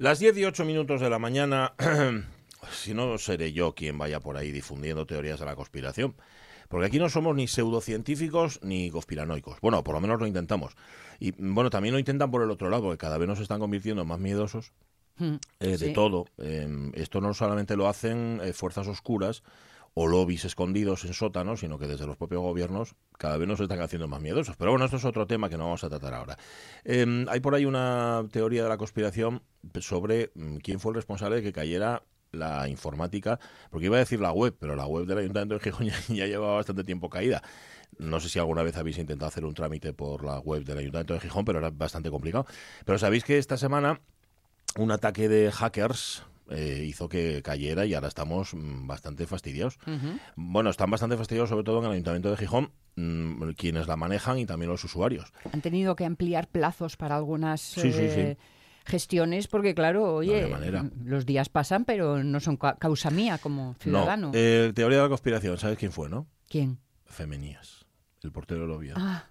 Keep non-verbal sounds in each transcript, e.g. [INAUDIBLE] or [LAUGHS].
Las 18 minutos de la mañana, [CLEARS THROAT] si no seré yo quien vaya por ahí difundiendo teorías de la conspiración. Porque aquí no somos ni pseudocientíficos ni conspiranoicos. Bueno, por lo menos lo intentamos. Y bueno, también lo intentan por el otro lado, porque cada vez nos están convirtiendo más miedosos Mm, eh, de sí. todo. Eh, esto no solamente lo hacen eh, fuerzas oscuras o lobbies escondidos en sótanos, sino que desde los propios gobiernos cada vez nos están haciendo más miedosos. Pero bueno, esto es otro tema que no vamos a tratar ahora. Eh, hay por ahí una teoría de la conspiración sobre mm, quién fue el responsable de que cayera la informática, porque iba a decir la web, pero la web del Ayuntamiento de Gijón [LAUGHS] ya, ya llevaba bastante tiempo caída. No sé si alguna vez habéis intentado hacer un trámite por la web del Ayuntamiento de Gijón, pero era bastante complicado. Pero sabéis que esta semana un ataque de hackers eh, hizo que cayera y ahora estamos mm, bastante fastidiados. Bueno, están bastante fastidiados sobre todo en el Ayuntamiento de Gijón, mm, quienes la manejan y también los usuarios. Han tenido que ampliar plazos para algunas Sí, sí, eh, gestiones porque, claro, oye, manera. los días pasan, pero no son ca- causa mía como ciudadano. No, eh, teoría de la conspiración, ¿sabes quién fue, no? ¿Quién? Femenías, el portero del Oviedo. Ah,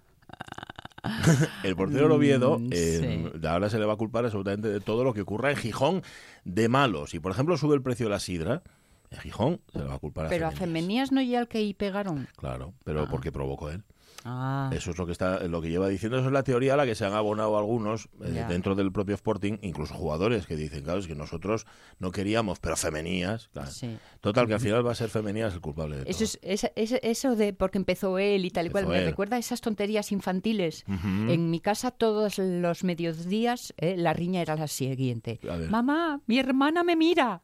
[LAUGHS] El portero del Oviedo Mm, eh, ahora se le va a culpar absolutamente de todo lo que ocurra en Gijón de malos. Y por ejemplo sube el precio de la sidra, en Gijón se le va a culpar a pero a Femenías. No llega el que ahí pegaron. Claro, pero porque provocó él. Ah, Eso es lo que está, lo que lleva diciendo. Eso es la teoría a la que se han abonado algunos eh, dentro del propio Sporting, incluso jugadores que dicen, claro, es que nosotros no queríamos, pero femenías. claro. sí. Total, que al final va a ser femenías el culpable de Eso, todo. es, esa- eso de porque empezó él y tal y cual, me él. recuerda a esas tonterías infantiles. En mi casa todos los mediodías eh, la riña era la siguiente. Mamá, mi hermana me mira.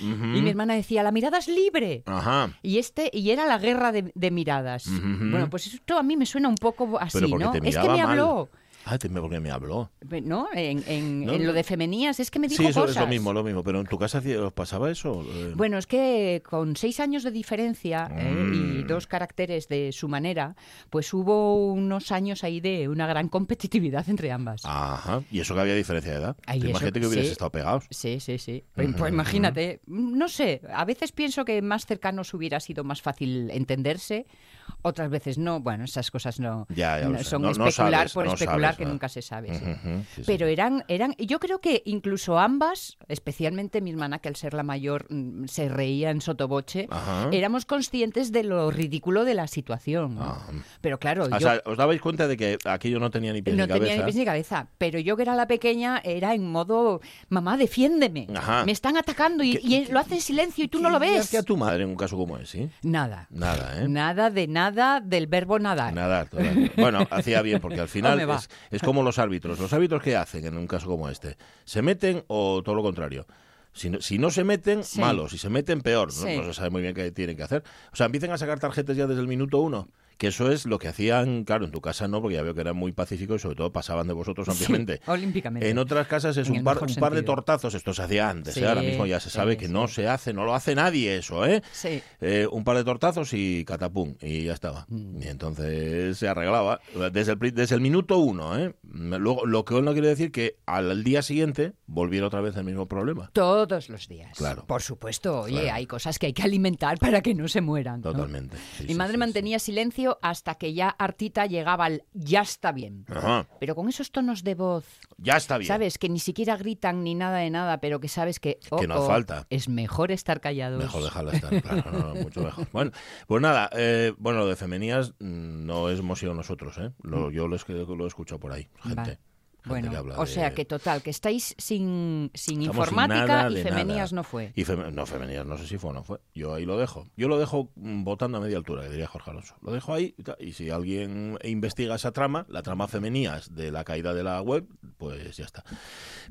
Y mi hermana decía, la mirada es libre. Ajá. Y este y era la guerra de, de miradas. Bueno, pues esto a mí me suena un poco así, ¿no? Es que me mal. habló, Ah, porque me habló. ¿no? En, en- No, en lo de femenías, es que me dijo Sí, eso cosas. es lo mismo, lo mismo. Pero en tu casa os pasaba eso. Eh, Bueno, es que con seis años de diferencia eh, y Mm. dos caracteres de su manera, pues hubo unos años ahí de una gran competitividad entre ambas. Ajá. Y eso que había diferencia de edad. Ay, Tú eso- imagínate que hubieras sí. estado pegados. Sí, sí, sí. Pues, pues imagínate, no sé, a veces pienso que más cercanos hubiera sido más fácil entenderse, otras veces no. Bueno, esas cosas no, Ya, ya no son No- no especular sabes, por no especular sabes, que ¿no? nunca se sabe. sí, sí. Pero eran, eran, yo creo que incluso ambas, especialmente mi hermana, que al ser la mayor mm, se reía en sotoboche, Ajá. éramos conscientes de lo ridículo de la situación. ¿no? Ah. Pero claro, O yo sea, os dabais cuenta de que aquello no tenía ni pies no ni tenía cabeza. ni pies ni cabeza. Pero yo que era la pequeña era en modo, mamá, defiéndeme. Ajá. Me están atacando y, ¿Qué- y lo hace en silencio y tú no lo ¿Qué ves. hacía tu madre en un caso como ese? Nada. Nada, ¿eh? Nada de nada del verbo nadar. Nada, total. Bueno, hacía bien, porque al [LAUGHS] final es, es como los árbitros. ¿Los árbitros qué hacen en un caso como este? ¿Se meten o todo lo contrario? Si no, si no se meten, Sí. malo. Si se meten, peor. No, no se sabe muy bien qué tienen que hacer. O sea, empiecen a sacar tarjetas ya desde el minuto uno. Que eso es lo que hacían, claro, en tu casa no, porque ya veo que eran muy pacíficos y sobre todo pasaban de vosotros ampliamente. olímpicamente. En otras casas es En un par, un par de tortazos, esto se hacía antes, Sí, ¿eh? ahora mismo ya se sabe sí, que no se hace, no lo hace nadie eso, ¿eh? Sí. Eh, un par de tortazos y catapum, y ya estaba. Mm. Y entonces se arreglaba. Desde el, desde el minuto uno, ¿eh? Luego, lo que no quiere decir que al día siguiente volviera otra vez el mismo problema. Todos los días. Claro. Por supuesto. Oye, Claro. hay cosas que hay que alimentar para que no se mueran. Totalmente. Mi madre mantenía silencio hasta que ya hartita llegaba al ya está bien. Ajá. Pero con esos tonos de voz, Ya está bien. ¿sabes? Que ni siquiera gritan ni nada de nada, pero que sabes que, oh, Que no oh, falta. es mejor estar callados. Mejor dejarla estar, claro, no, no, mucho mejor. Bueno, pues nada, eh, bueno, lo de femenías mm, no hemos sido nosotros, ¿eh? Lo- yo lo, lo he escuchado por ahí, gente. Bueno, o sea de- que total, que estáis sin, sin Estamos informática y femenías nada. no fue. Y feme- no, femenías, no sé si fue o no fue. Yo ahí lo dejo. Yo lo dejo mm, votando a media altura, que diría Jorge Alonso. Lo dejo ahí y, si alguien investiga esa trama, la trama femenías de la caída de la web, pues ya está.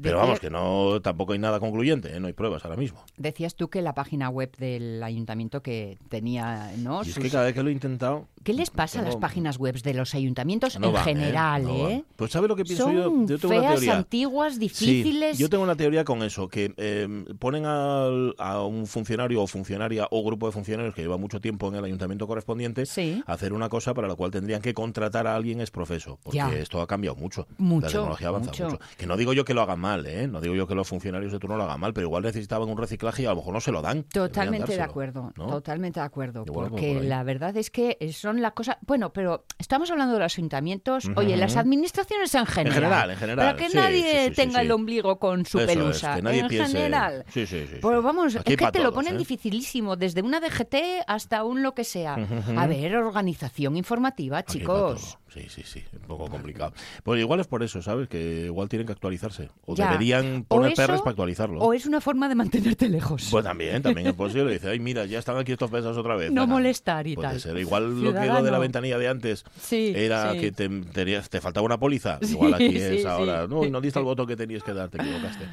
Pero vamos, que no tampoco hay nada concluyente, ¿eh? no hay pruebas ahora mismo. Decías tú que la página web del ayuntamiento que tenía, ¿no? Y es Sus- que cada vez que lo he intentado... ¿Qué les pasa a las páginas web de los ayuntamientos no en van, general, No eh? Pues ¿sabe lo que pienso Son yo? Yo tengo una feas, antiguas, Sí, difíciles. yo tengo una teoría con eso, que eh, ponen al- a un funcionario o funcionaria o grupo de funcionarios que lleva mucho tiempo en el ayuntamiento correspondiente Sí. a hacer una cosa para la cual tendrían que contratar a alguien exprofeso, porque Ya. esto ha cambiado mucho. Mucho, La tecnología avanza mucho. mucho. Que no digo yo que lo hagan mal, ¿eh? no digo yo que los funcionarios de turno lo hagan mal, pero igual necesitaban un reciclaje y a lo mejor no se lo dan. Totalmente de acuerdo, ¿no? totalmente de acuerdo, Igual va porque por la verdad es que son la cosa, bueno, pero estamos hablando de los ayuntamientos, oye, las administraciones en En general, general, en general. Para que sí, nadie sí, sí, tenga el ombligo con su Eso es, pelusa. que nadie en piense- general. Sí, sí, sí, sí. Pues vamos, Aquí es que te lo ponen ¿eh? dificilísimo, desde una DGT hasta un lo que sea. A ver, organización informativa, Aquí chicos. Sí, sí, sí, un poco complicado. Pues igual es por eso, ¿sabes? Que igual tienen que actualizarse. O Ya. deberían poner eso, perres para actualizarlo. O es una forma de mantenerte lejos. Pues también, también es posible. Dice, ay, mira, ya están aquí estos pesos otra vez. No Ana". molestar y Puede tal. ser. Igual lo que lo de la ventanilla de antes Sí, era sí. que te, tenías- te faltaba una póliza. [LAUGHS] Igual aquí sí, es ahora. No, no diste el voto que tenías que dar, te equivocaste.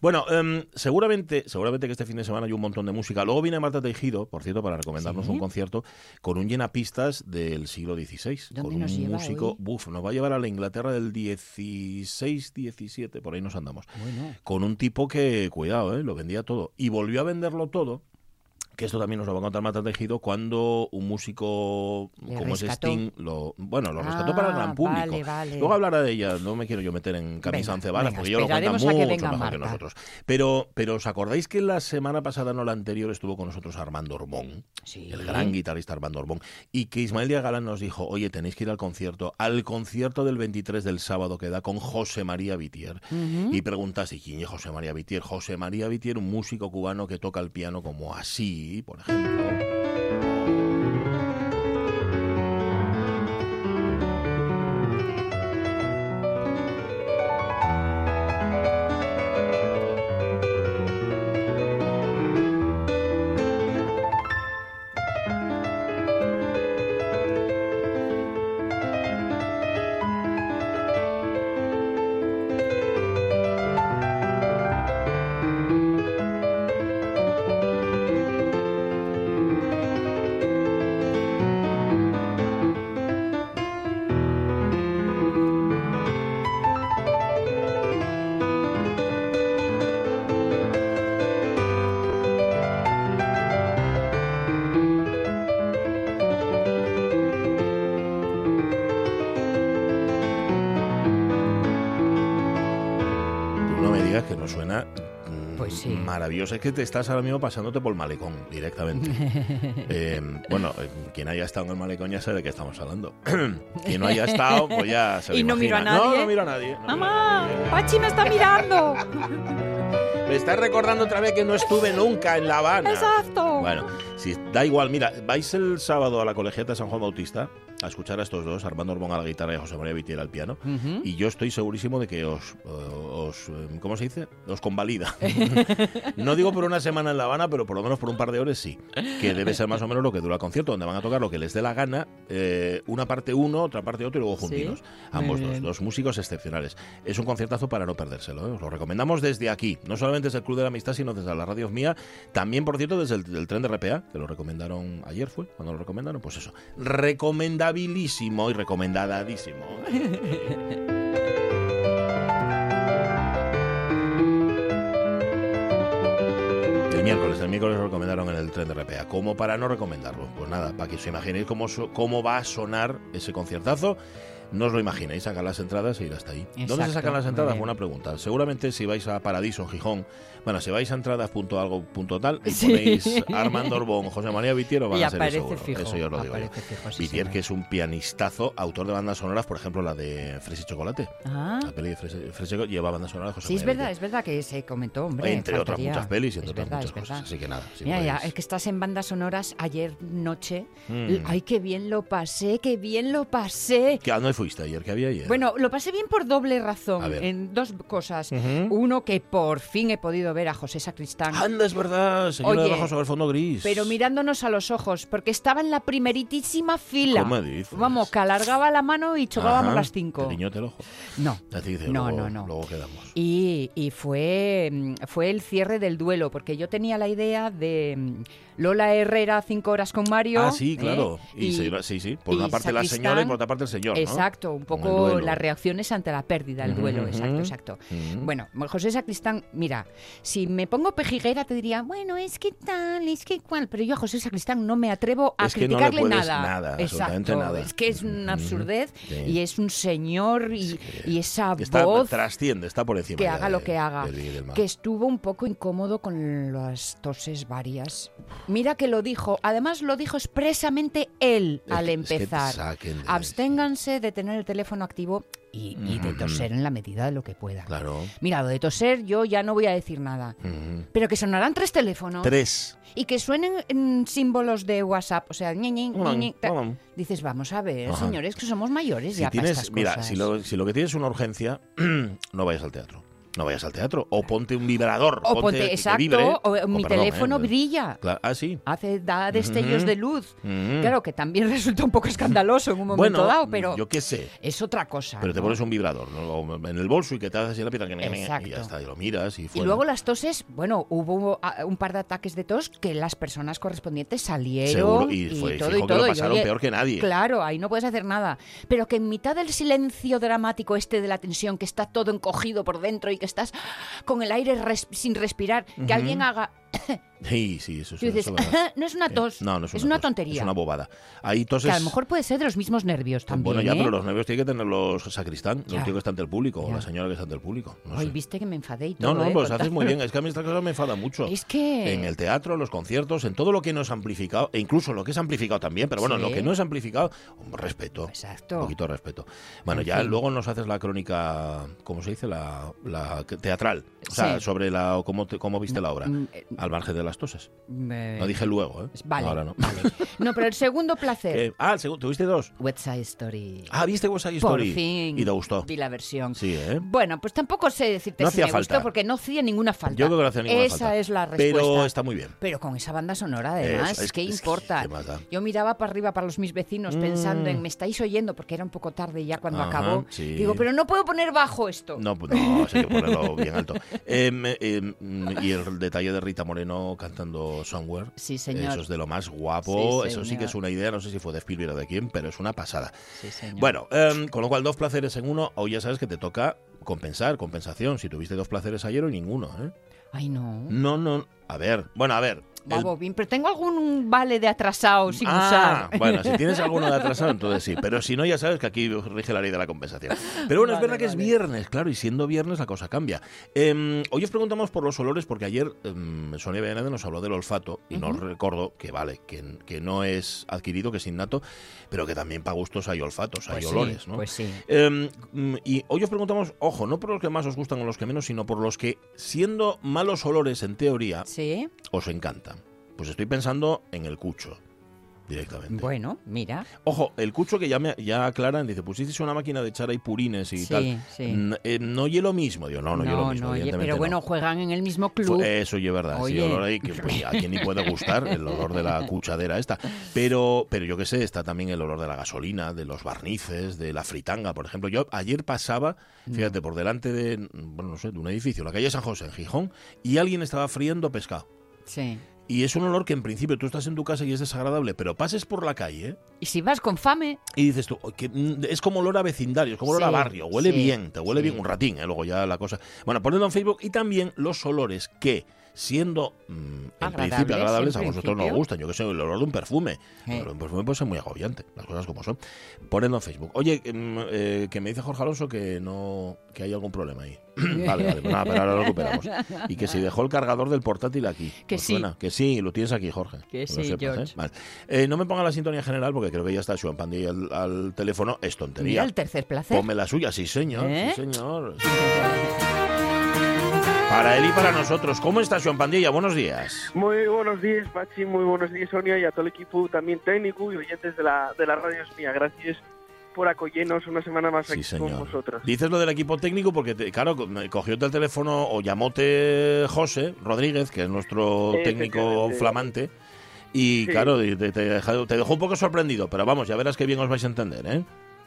Bueno, em, seguramente, seguramente que este fin de semana hay un montón de música. Luego viene Marta Tejido, por cierto, para recomendarnos Sí. un concierto con un llenapistas del siglo XVI. ¿Dónde con un lleva músico, hoy? buf, nos va a llevar a la Inglaterra del 16, 17, por ahí nos andamos Bueno. con un tipo que, cuidado, ¿eh? lo vendía todo. Y volvió a venderlo todo, que esto también nos lo va a contar Marta Tejido, cuando un músico Le como es. Sting, lo, bueno, lo rescató para el Ah, gran público. vale, vale. Luego hablará de ella, no me quiero yo meter en camisa Venga, porque yo lo cuenta mucho que mejor que nosotros. Pero, pero ¿os acordáis que la semana pasada, no la anterior, estuvo con nosotros Armando Orbón? Sí. el gran guitarrista Armando Orbón, y que Ismael Díaz Galán nos dijo, oye, tenéis que ir al concierto, al concierto del 23 del sábado que da con José María Vitier. Y preguntas, ¿y quién es José María Vitier? José María Vitier, un músico cubano que toca el piano como así, por ejemplo. Sí. maravilloso. Es que te estás ahora mismo pasándote por el malecón directamente. [LAUGHS] Eh, bueno, eh, quien haya estado en el malecón ya sabe de qué estamos hablando. [CLEARS THROAT] quien no haya estado, pues ya se lo Y no miro a imagina. No, nadie. no miro a nadie. no miro a ¡Mamá! nadie. ¡Pachi me está mirando! [LAUGHS] Me estás recordando otra vez que no estuve nunca en La Habana. ¡Exacto! Bueno, si da igual, mira, vais el sábado a la colegiata de San Juan Bautista a escuchar a estos dos, Armando Orbón a la guitarra y José María Vitier al piano, y yo estoy segurísimo de que os, eh, ¿cómo se dice? Os convalida. [LAUGHS] no digo por una semana en La Habana, pero por lo menos por un par de horas sí, que debe ser más o menos lo que dura el concierto, donde van a tocar lo que les dé la gana, eh, una parte uno, otra parte otro y luego juntinos. Ambos dos, dos músicos excepcionales. Es un conciertazo para no perdérselo, ¿eh? os lo recomendamos desde aquí, no solamente desde el Club de la Amistad, sino desde la radio mía, también, por cierto, desde el, el tren de RPA, que lo recomendaron ayer, fue, cuando lo recomendaron, pues eso, recomendabilísimo y recomendadísimo. [LAUGHS] miércoles, el miércoles lo recomendaron en el tren de RPA. ¿Cómo para no recomendarlo? Pues nada, para que os imaginéis cómo, cómo va a sonar ese conciertazo. No os lo imaginéis, sacar las entradas e ir hasta ahí. ¿Dónde se sacan las entradas? Buena pregunta. Seguramente si vais a Paradiso, Gijón, bueno, si vais a entradas.algo.tal y Sí. ponéis Armando Orbón, José María Vitiero, van Y a ser fijo, Eso yo lo digo. yo. aparece fijo, sí, Vitier, que es un pianistazo, autor de bandas sonoras, por ejemplo, la de Fresa y Chocolate. Ah, La peli de Fresa, Fresa y Chocolate lleva bandas sonoras José sí, es verdad, Vitier. es verdad que se comentó, hombre. Entre otras muchas pelis y entre otras muchas cosas. Así que nada. si Mira, ya, es que estás en bandas sonoras ayer noche. Mm. Ay, qué bien lo pasé, qué bien lo pasé. ¿Qué- ¿A dónde fuiste ayer? ¿Qué había ayer? Bueno, lo pasé bien por doble razón, en dos cosas. Uno, que por fin he podido ver a José Sacristán. Anda, es verdad, señora Oye, de sobre el fondo gris. Pero mirándonos a los ojos, porque estaba en la primeritísima fila. ¿Cómo dices? Vamos, que alargaba la mano y chocábamos Ajá, las cinco. Te el ojo. No. Así No, luego, no, no. Luego quedamos. Y, y fue, mm, fue el cierre del duelo, porque yo tenía la idea de mm, Lola Herrera, cinco horas con Mario. ah, sí, ¿eh? claro. Y, se- sí, sí. Por y una parte la Sacristán, señora y por otra parte el señor, ¿no? Exacto, un poco las reacciones ante la pérdida, el duelo, exacto, exacto. Bueno, José Sacristán, mira, si me pongo pejiguera te diría, bueno, es que tal, es que cual, pero yo a José Sacristán no me atrevo a Es no criticarle puedes nada. nada, exacto, nada. es que es una absurdez y es un señor y, y esa Está, voz trasciende, está por encima. que haga de- lo que haga, del y del que estuvo un poco incómodo con las toses varias. Mira que lo dijo, además lo dijo expresamente él al empezar. Absténganse de tener el teléfono activo y, y de toser en la medida de lo que pueda. Claro. Mira, lo de toser yo ya no voy a decir nada. Pero que sonarán tres teléfonos Tres. y que suenen en símbolos de WhatsApp, o sea, ta- hola. dices, vamos a ver, Ajá. señores, que somos mayores Si ya para mira, si lo, si lo que tienes es una urgencia, [CLEARS THROAT] no vayas al teatro. No vayas al teatro. O ponte un vibrador. o ponte, exacto, vibre. o, O, mi perdón, teléfono ¿eh? brilla. Cla- Ah, sí. Hace, da destellos de luz. Claro, que también [LAUGHS] resulta un poco escandaloso en un momento bueno, dado, pero yo qué sé. es otra cosa. Pero te pones un vibrador ¿no? En el bolso y que te haces así la piedra que y ya Exacto. está, y lo miras y Y fuera. luego las toses, bueno, hubo ah, un par de ataques de tos que las personas correspondientes salieron Seguro, y fue- todo y que lo todo. y, pasaron oye, peor que nadie. Claro, ahí no puedes hacer nada. Pero que en mitad del silencio dramático este de la tensión, que está todo encogido por dentro y que estás con el aire res- sin respirar, que alguien haga... [LAUGHS] Sí, sí, eso, Tú eso, dices, eso es verdad. [LAUGHS] no es una tos, No, no es una, una tos, tontería. Es una bobada. Ahí toses... Que a lo mejor puede ser de los mismos nervios también. Bueno, ya, ¿eh? pero los nervios tiene que tener los sacristán, Ya. el tío que está ante el público, o la señora que está ante el público. No, sé. viste que me enfadé y no, todo. no, ¿eh? pues haces muy bien. Es que a mí esta cosa me enfada mucho. Es que... En el teatro, en los conciertos, en todo lo que no es amplificado, e incluso lo que es amplificado también, pero bueno, Sí. lo que no es amplificado, un respeto. Exacto. Un poquito de respeto. Bueno, En ya fin. luego nos haces la crónica, ¿cómo se dice? La, la teatral. O sea, Sí. sobre la cómo, te- cómo viste la obra. Mm, eh, Al margen de las toses. me- No dije luego, ¿eh? Vale, Ahora no. vale. No, pero el segundo placer. [LAUGHS] Eh, ah, el segundo, ¿tuviste dos? West Side Story. Ah, ¿viste West Side Por Story? fin. Y te gustó. Vi la versión. Sí, ¿eh? Bueno, pues tampoco sé decirte No si me falta. gustó porque no hacía ninguna falta. Yo creo que no hacía ninguna Esa falta. es la respuesta. Pero está muy bien. Pero con esa banda sonora, además, es- ¿qué es que, importa? Yo miraba para arriba para los mis vecinos pensando Mm. en me estáis oyendo porque era un poco tarde ya cuando Ajá, acabó. sí. Digo, pero no puedo poner bajo esto. No, pues no, hay que ponerlo bien alto. [LAUGHS] Em, em, y el detalle de Rita Moreno cantando Somewhere. Sí, señor. Eso es de lo más guapo. Sí, eso sí que es una idea, no sé si fue de Spielberg o de quién, pero es una pasada. Sí, señor. Bueno, em, con lo cual, dos placeres en uno. Hoy ya sabes que te toca compensar, compensación. Si tuviste dos placeres ayer o ninguno, ¿eh? Ay, no. No, no. A ver, bueno, a ver. Pero tengo algún vale de atrasado sin Ah, usar. bueno, si tienes [LAUGHS] alguno de atrasado, entonces sí. Pero si no, ya sabes que aquí rige la ley de la compensación. Pero bueno, es Vale, verdad que es viernes, claro, y siendo viernes la cosa cambia. Em, hoy os preguntamos por los olores, porque ayer em, Sonia Beyanede nos habló del olfato y nos recordó que vale, que, que no es adquirido, que es innato, pero que también para gustos hay olfatos, hay Pues sí, olores, ¿no? Pues sí. Em, y hoy os preguntamos, ojo, no por los que más os gustan o los que menos, sino por los que, siendo malos olores en teoría, Sí. os encantan. Pues estoy pensando en el cucho, directamente. Bueno, mira. Ojo, el cucho que ya, me, ya aclaran, dice, pusisteis una máquina de echar ahí purines y Sí, tal. sí. N- eh, no oye lo mismo. Digo, no, no, oye lo mismo, oye, evidentemente pero no. bueno, juegan en el mismo club. Fue- Eso oye verdad, sí, Oye. olor ahí que pues, a quien ni puede gustar el olor de la [LAUGHS] cuchadera esta. Pero, pero yo qué sé, está también el olor de la gasolina, de los barnices, de la fritanga, por ejemplo. Yo ayer pasaba, fíjate, por delante de, bueno, no sé, de un edificio, la calle San José, en Gijón, y alguien estaba friendo pescado. Sí. Y es un olor que en principio tú estás en tu casa y es desagradable, pero pases por la calle. Y si vas con fame, y dices tú, "Oh, que, mm, es como olor a vecindario, es como olor a barrio, huele sí, bien, te huele sí. bien un ratín, ¿eh? luego ya la cosa. Bueno, ponedlo en Facebook y también los olores que, siendo mm, en principio agradables, en a vosotros nos principio. gustan. Yo que sé, el olor de un perfume. El olor de un perfume puede ser muy agobiante, las cosas como son. Ponedlo en Facebook. Oye, mm, eh, que me dice Jorge Alonso que no que hay algún problema ahí. [LAUGHS] vale, vale, pues nada, pero ahora lo recuperamos. Y que se dejó el cargador del portátil aquí. Que ¿Os sí. suena? Que sí, lo tienes aquí, Jorge. Que sí, sepas, ¿eh? George. Vale. Eh, no me ponga la sintonía general porque creo que ya está Joan Pandilla al, al teléfono. Es tontería. mira el tercer placer. Ponme la suya, sí señor, ¿Eh? sí señor. [LAUGHS] Para él y para nosotros. ¿Cómo está Joan Pandilla? Buenos días. Muy buenos días, Pachi, muy buenos días, Sonia, y a todo el equipo también técnico y oyentes de la, de la radio mía. Gracias por acogernos una semana más aquí con vosotros. Dices lo del equipo técnico porque, te- claro, cogióte el teléfono o llamóte José Rodríguez, que es nuestro técnico flamante, y Sí. claro, te dejó, te dejó un poco sorprendido, pero vamos, ya verás que bien os vais a entender, ¿eh?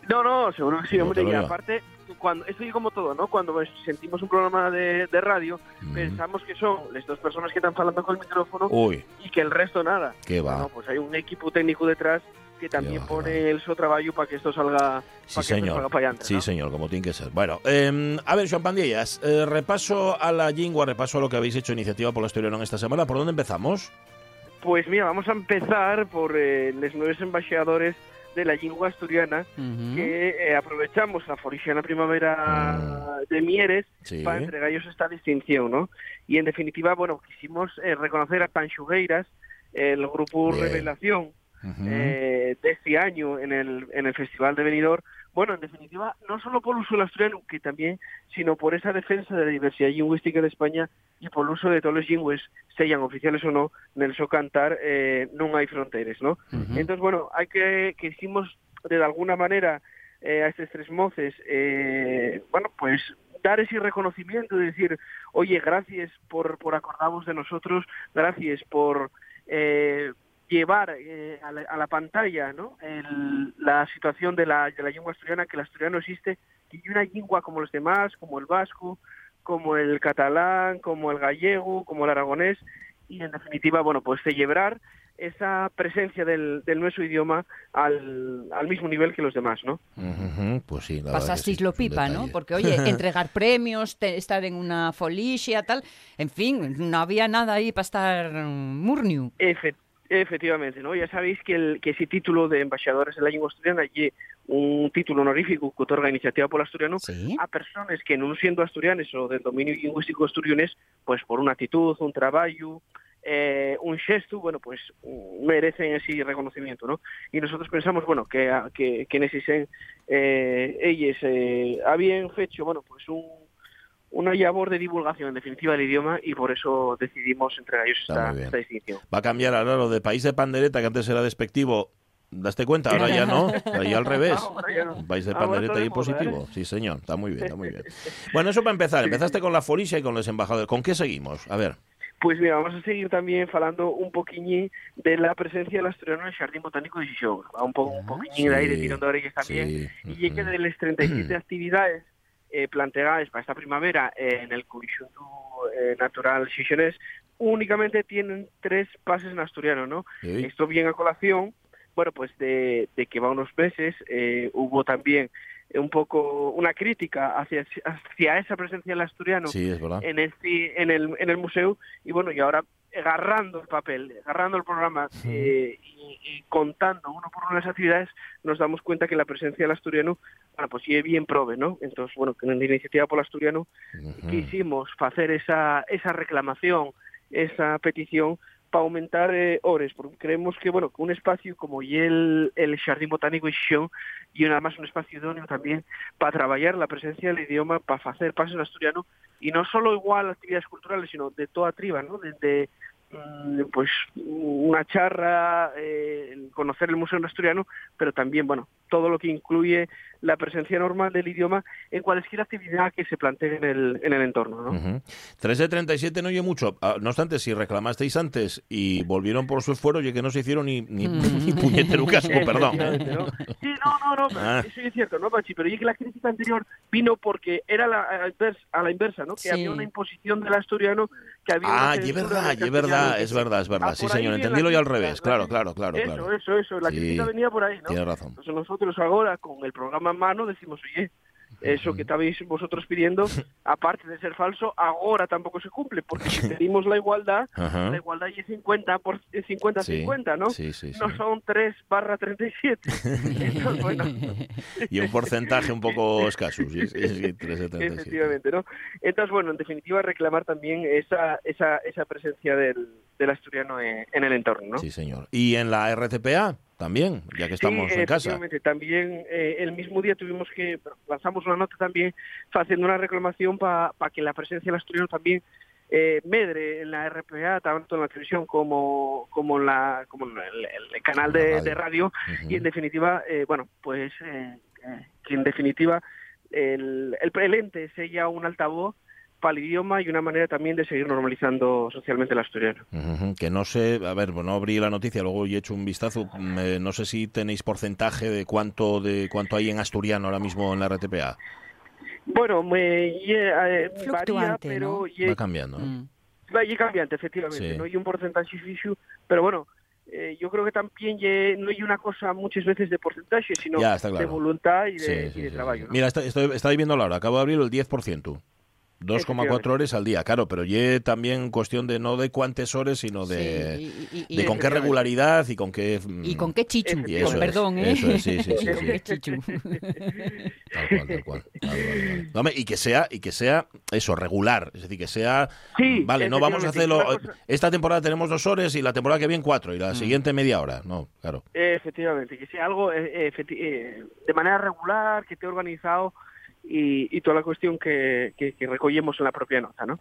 No, no, seguro que sí, No, hombre, y aparte, cuando, esto es como todo, ¿no? Cuando pues, sentimos un programa de, de radio, Mm. pensamos que son las dos personas que están hablando con el micrófono Uy, y que el resto nada. qué va. Bueno, pues hay un equipo técnico detrás que también va, pone el su trabajo para que esto salga, Sí, para que esto señor. salga para adelante, Sí, ¿no? señor, como tiene que ser. Bueno, eh, a ver, Joan Pandillas, eh, repaso a la lingua, repaso a lo que habéis hecho iniciativa por la historia esta semana. ¿Por dónde empezamos? Pues mira, vamos a empezar por eh, los nuevos embajadores de la lengua asturiana Ujú. que eh, aprovechamos la Foriciana Primavera de Mieres Sí. para entregarles esta distinción, ¿no? Y en definitiva, bueno, quisimos eh, reconocer a Tanxugueiras, el grupo Bien. Revelación Ujú. eh, de este año en el, en el Festival de Benidorm, bueno, en definitiva, no solo por el uso del asturiano, que también, sino por esa defensa de la diversidad lingüística de España y por el uso de todos los lingües, sean oficiales o no, en el so cantar eh, no hay fronteras, ¿no? Entonces, bueno, hay que, que hicimos de alguna manera eh, a estos tres moces, eh, bueno, pues dar ese reconocimiento de decir, oye, gracias por, por acordarnos de nosotros, gracias por eh, llevar eh, a, la, a, la, pantalla ¿no? El, la situación de la, de la lengua asturiana, que el asturiano existe, y una lengua como los demás, como el vasco, como el catalán, como el gallego, como el aragonés, y en definitiva, bueno, pues celebrar esa presencia del, del nuestro idioma al, al, mismo nivel que los demás, ¿no? Uh -huh, pues sí, la Pasasteis sí, lo pipa, ¿no? Porque, oye, [LAUGHS] entregar premios, te, estar en una folicia, tal, en fin, no había nada ahí para estar murniu. Efe, efectivamente, ¿no? Ya sabéis que, el, que ese título de embajadores de la lengua asturiana y un título honorífico que otorga Iniciativa por Asturiano ¿Sí? a personas que no siendo asturianes o del dominio lingüístico asturianés, pues por una actitud, un trabajo, eh, un gesto, bueno, pues merecen ese reconocimiento, ¿no? Y nosotros pensamos, bueno, que, que, que en ese eh, ellos eh, habían hecho, bueno, pues un, una labor de divulgación en definitiva del idioma y por eso decidimos entregar ellos esta, esta, distinción. Va a cambiar ahora lo de país de pandereta, que antes era despectivo. ¿Daste cuenta? Ahora ya no, [LAUGHS] ahí al revés. No. País de Ahora pandereta y positivo. ¿eh? Sí, señor, está muy bien, está muy bien. [LAUGHS] Bueno, eso para empezar. Empezaste con la folicia y con los embajadores. ¿Con qué seguimos? A ver. Pues mira, vamos a seguir también falando un poquillín de la presencia del asturiano en el Jardín Botánico de Xixón. Un, po, un poquillín sí, de aire tirando orellas también. sí, Y es que de las 37 actividades eh, planteadas para esta primavera eh, en el conjunto eh, natural xixonés, únicamente tienen tres pases en asturiano, ¿no? Sí. Esto bien a colación, bueno, pues de, de que va unos meses eh, hubo también un poco una crítica hacia, hacia esa presencia del asturiano Sí, es en este en el en el museo y bueno y ahora agarrando el papel agarrando el programa eh, y, y, contando uno por uno las actividades nos damos cuenta que la presencia del asturiano bueno pues sí bien prove no entonces bueno que en la iniciativa por el asturiano Uh -huh. quisimos hacer esa esa reclamación esa petición para aumentar eh, horas, porque creemos que bueno que un espacio como y el, el Jardín Botánico y Xión y nada más un espacio idóneo también para trabajar la presencia del idioma, para hacer pasos en asturiano y no solo igual actividades culturales, sino de toda triba, ¿no? Desde mm, pues una charra, eh, conocer el Museo Asturiano, pero también, bueno, todo lo que incluye la presencia normal del idioma en cualquier actividad que se plantee en el, en el entorno. ¿no? Uh -huh. 3 de 37 no oye mucho. Ah, No obstante, si reclamasteis antes y volvieron por su esfuerzo, oye que no se hicieron ni, ni, ni [LAUGHS] puñetero casco, perdón. Sí, no, no, no, Ah. eso es cierto, ¿no, Pachi? Pero y que la crítica anterior vino porque era la, a, la inversa, a la inversa, ¿no? Que Sí. había una imposición del asturiano, que había Ah, y es verdad, y es verdad, es verdad, es verdad. Ah, Sí, señor, entendílo yo al revés. la Claro, claro, claro. Eso, claro. eso, eso, la Sí. crítica venía por ahí, ¿no? Tienes razón. Entonces nosotros ahora, con el programa en mano, decimos, oye, eso que estabais vosotros pidiendo, [LAUGHS] aparte de ser falso, ahora tampoco se cumple, porque si [LAUGHS] pedimos la igualdad, Ajá. la igualdad es 50 por es 50 Sí, 50, ¿no? sí, sí. No son 3 barra 37. [LAUGHS] Entonces, bueno, Y un porcentaje un poco escaso. Sí, sí, 3 de 37. efectivamente, ¿no? Entonces, bueno, en definitiva, reclamar también esa, esa, esa presencia del, del asturiano en, en el entorno, ¿no? Sí, señor. Y en la RTPA también, ya que estamos sí, en casa. también eh, el mismo día tuvimos que lanzamos una nota también haciendo una reclamación para que la presencia del asturiano también eh, medre en la RPA, tanto en la televisión como, como en, la, como en el, el canal de, radio. de radio. Ujú. Y en definitiva, eh, bueno, pues eh, eh, que en definitiva el, el, el ente sea un altavoz para el idioma y una manera también de seguir normalizando socialmente el asturiano. Ujú, Que no sé, a ver, no abrí la noticia, luego he hecho un vistazo. eh, no sé si tenéis porcentaje de cuánto de cuánto hay en asturiano ahora mismo en la RTPA. Bueno, me, eh, varía, Fluctuante, pero ¿no? ye- Va cambiando. Mm. va y cambiante, efectivamente. Sí. No hay un porcentaje fijo, pero bueno, eh, yo creo que también ye- no hay una cosa muchas veces de porcentaje, sino Ya, está de claro. voluntad y de, Sí, y sí, de sí, trabajo. sí. ¿no? Mira, está, estoy, está viendo ahora, acabo de abrir el 10%. 2,4 horas al día, claro, pero ye también cuestión de no de cuántas horas, sino de, Sí, y- y- y- de con qué regularidad y con qué... mm, Y con qué chichu, y eso con es, perdón, ¿eh? eso es, sí, sí, sí. [LAUGHS] [LAUGHS] Tal cual, tal cual. Vale. No, y que sea, y que sea eso, regular. Es decir, que sea. Sí, vale, no vamos a hacerlo. Cosa- Esta temporada tenemos dos horas y la temporada que viene cuatro, y la siguiente media hora. No, claro. Efectivamente, que sea algo eh, eh, efecti- eh, de manera regular, que esté organizado y, y toda la cuestión que, que, que recogemos en la propia nota, ¿no?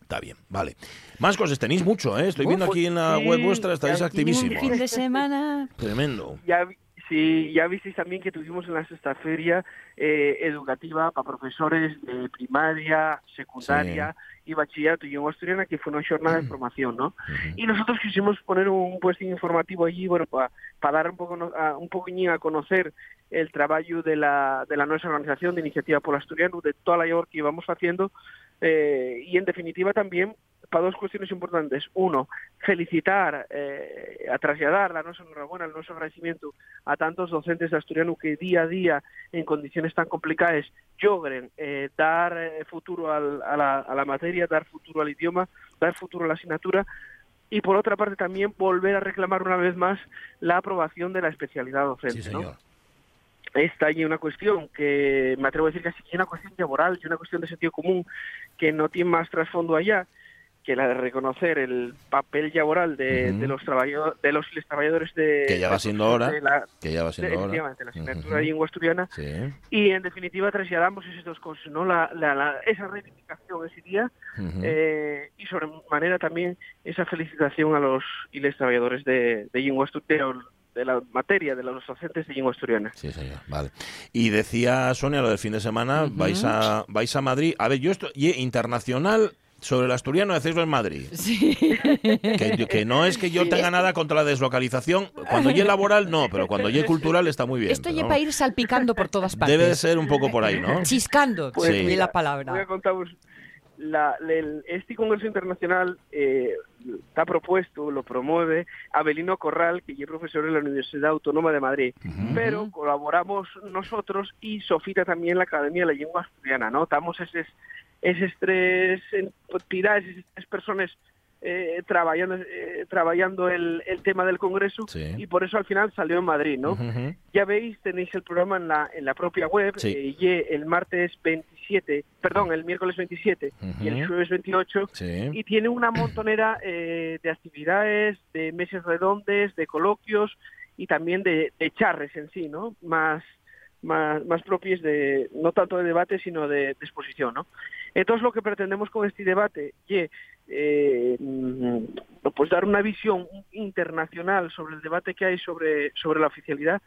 Está bien, vale. Más cosas, tenéis mucho, ¿eh? Estoy viendo aquí en la sí, web vuestra, estáis un fin activísimos. de semana. Tremendo. Ya, vi- sí, ya visteis también que tuvimos en la sexta feria eh, educativa para profesores de primaria, secundaria y bachillerato. Y lengua asturiana, que fue una jornada de formación, ¿no? Y nosotros quisimos poner un puesto informativo allí, bueno, para dar un poco a, un poquillín a conocer el trabajo de la, de la nuestra organización de Iniciativa por Asturiano, de toda la labor que íbamos haciendo, eh, y en definitiva también para dos cuestiones importantes. Uno, felicitar, eh, a trasladar la nuestra enhorabuena, el nuestro agradecimiento a tantos docentes de asturiano que día a día, en condiciones tan complicadas, logren eh, dar eh, futuro al- a, la, a la materia, dar futuro al idioma, dar futuro a la asignatura. Y por otra parte también volver a reclamar una vez más la aprobación de la especialidad docente. Sí, ¿no? señor. esta y una cuestión que me atrevo a decir que es una cuestión laboral y una cuestión de sentido común que no tiene más trasfondo allá que la de reconocer el papel laboral de, de los trabajadores de los trabajadores de Que ya va siendo hora. la, Que ya va siendo hora. efectivamente, la asignatura de lengua asturiana Sí. y en definitiva trasladamos esas dos cosas no la, la- la- esa reivindicación ese día eh, y sobre manera también esa felicitación a los y les trabajadores de, de lengua asturiana de la materia de los docentes de lengua asturiana Sí, señor, vale. Y decía Sonia lo del fin de semana, vais a vais a Madrid. A ver, yo esto y internacional sobre el asturiano hacéislo en Madrid. Sí. Que, que no es que yo tenga nada contra la deslocalización. Cuando llegue laboral, no, pero cuando llegue cultural está muy bien. Esto lleva a ir salpicando por todas partes. Debe de ser un poco por ahí, ¿no? Chiscando, Pues sí. mira, la Voy a palabra. contaros, la, el- este Congreso Internacional eh, está propuesto, lo promueve Abelino Corral, que es profesor en la Universidad Autónoma de Madrid. Pero colaboramos nosotros y Sofita también la Academia de la Lengua Asturiana, ¿no? Estamos esos, esos tres entidades, esas tres personas eh, trabajando, eh, trabajando el, el tema del Congreso Sí. y por eso al final salió en Madrid, ¿no? Ya veis, tenéis el programa en la, en la propia web. Sí. eh, y el martes 27, perdón, el miércoles 27 y el jueves 28. Sí. Y tiene una montonera eh, de actividades, de meses redondes, de coloquios y también de, de charres en sí, ¿no? Más, más, más propios de, no tanto de debate, sino de, de exposición, ¿no? Entonces lo que pretendemos con este debate y eh, pues dar una visión internacional sobre el debate que hay sobre, sobre la oficialidad.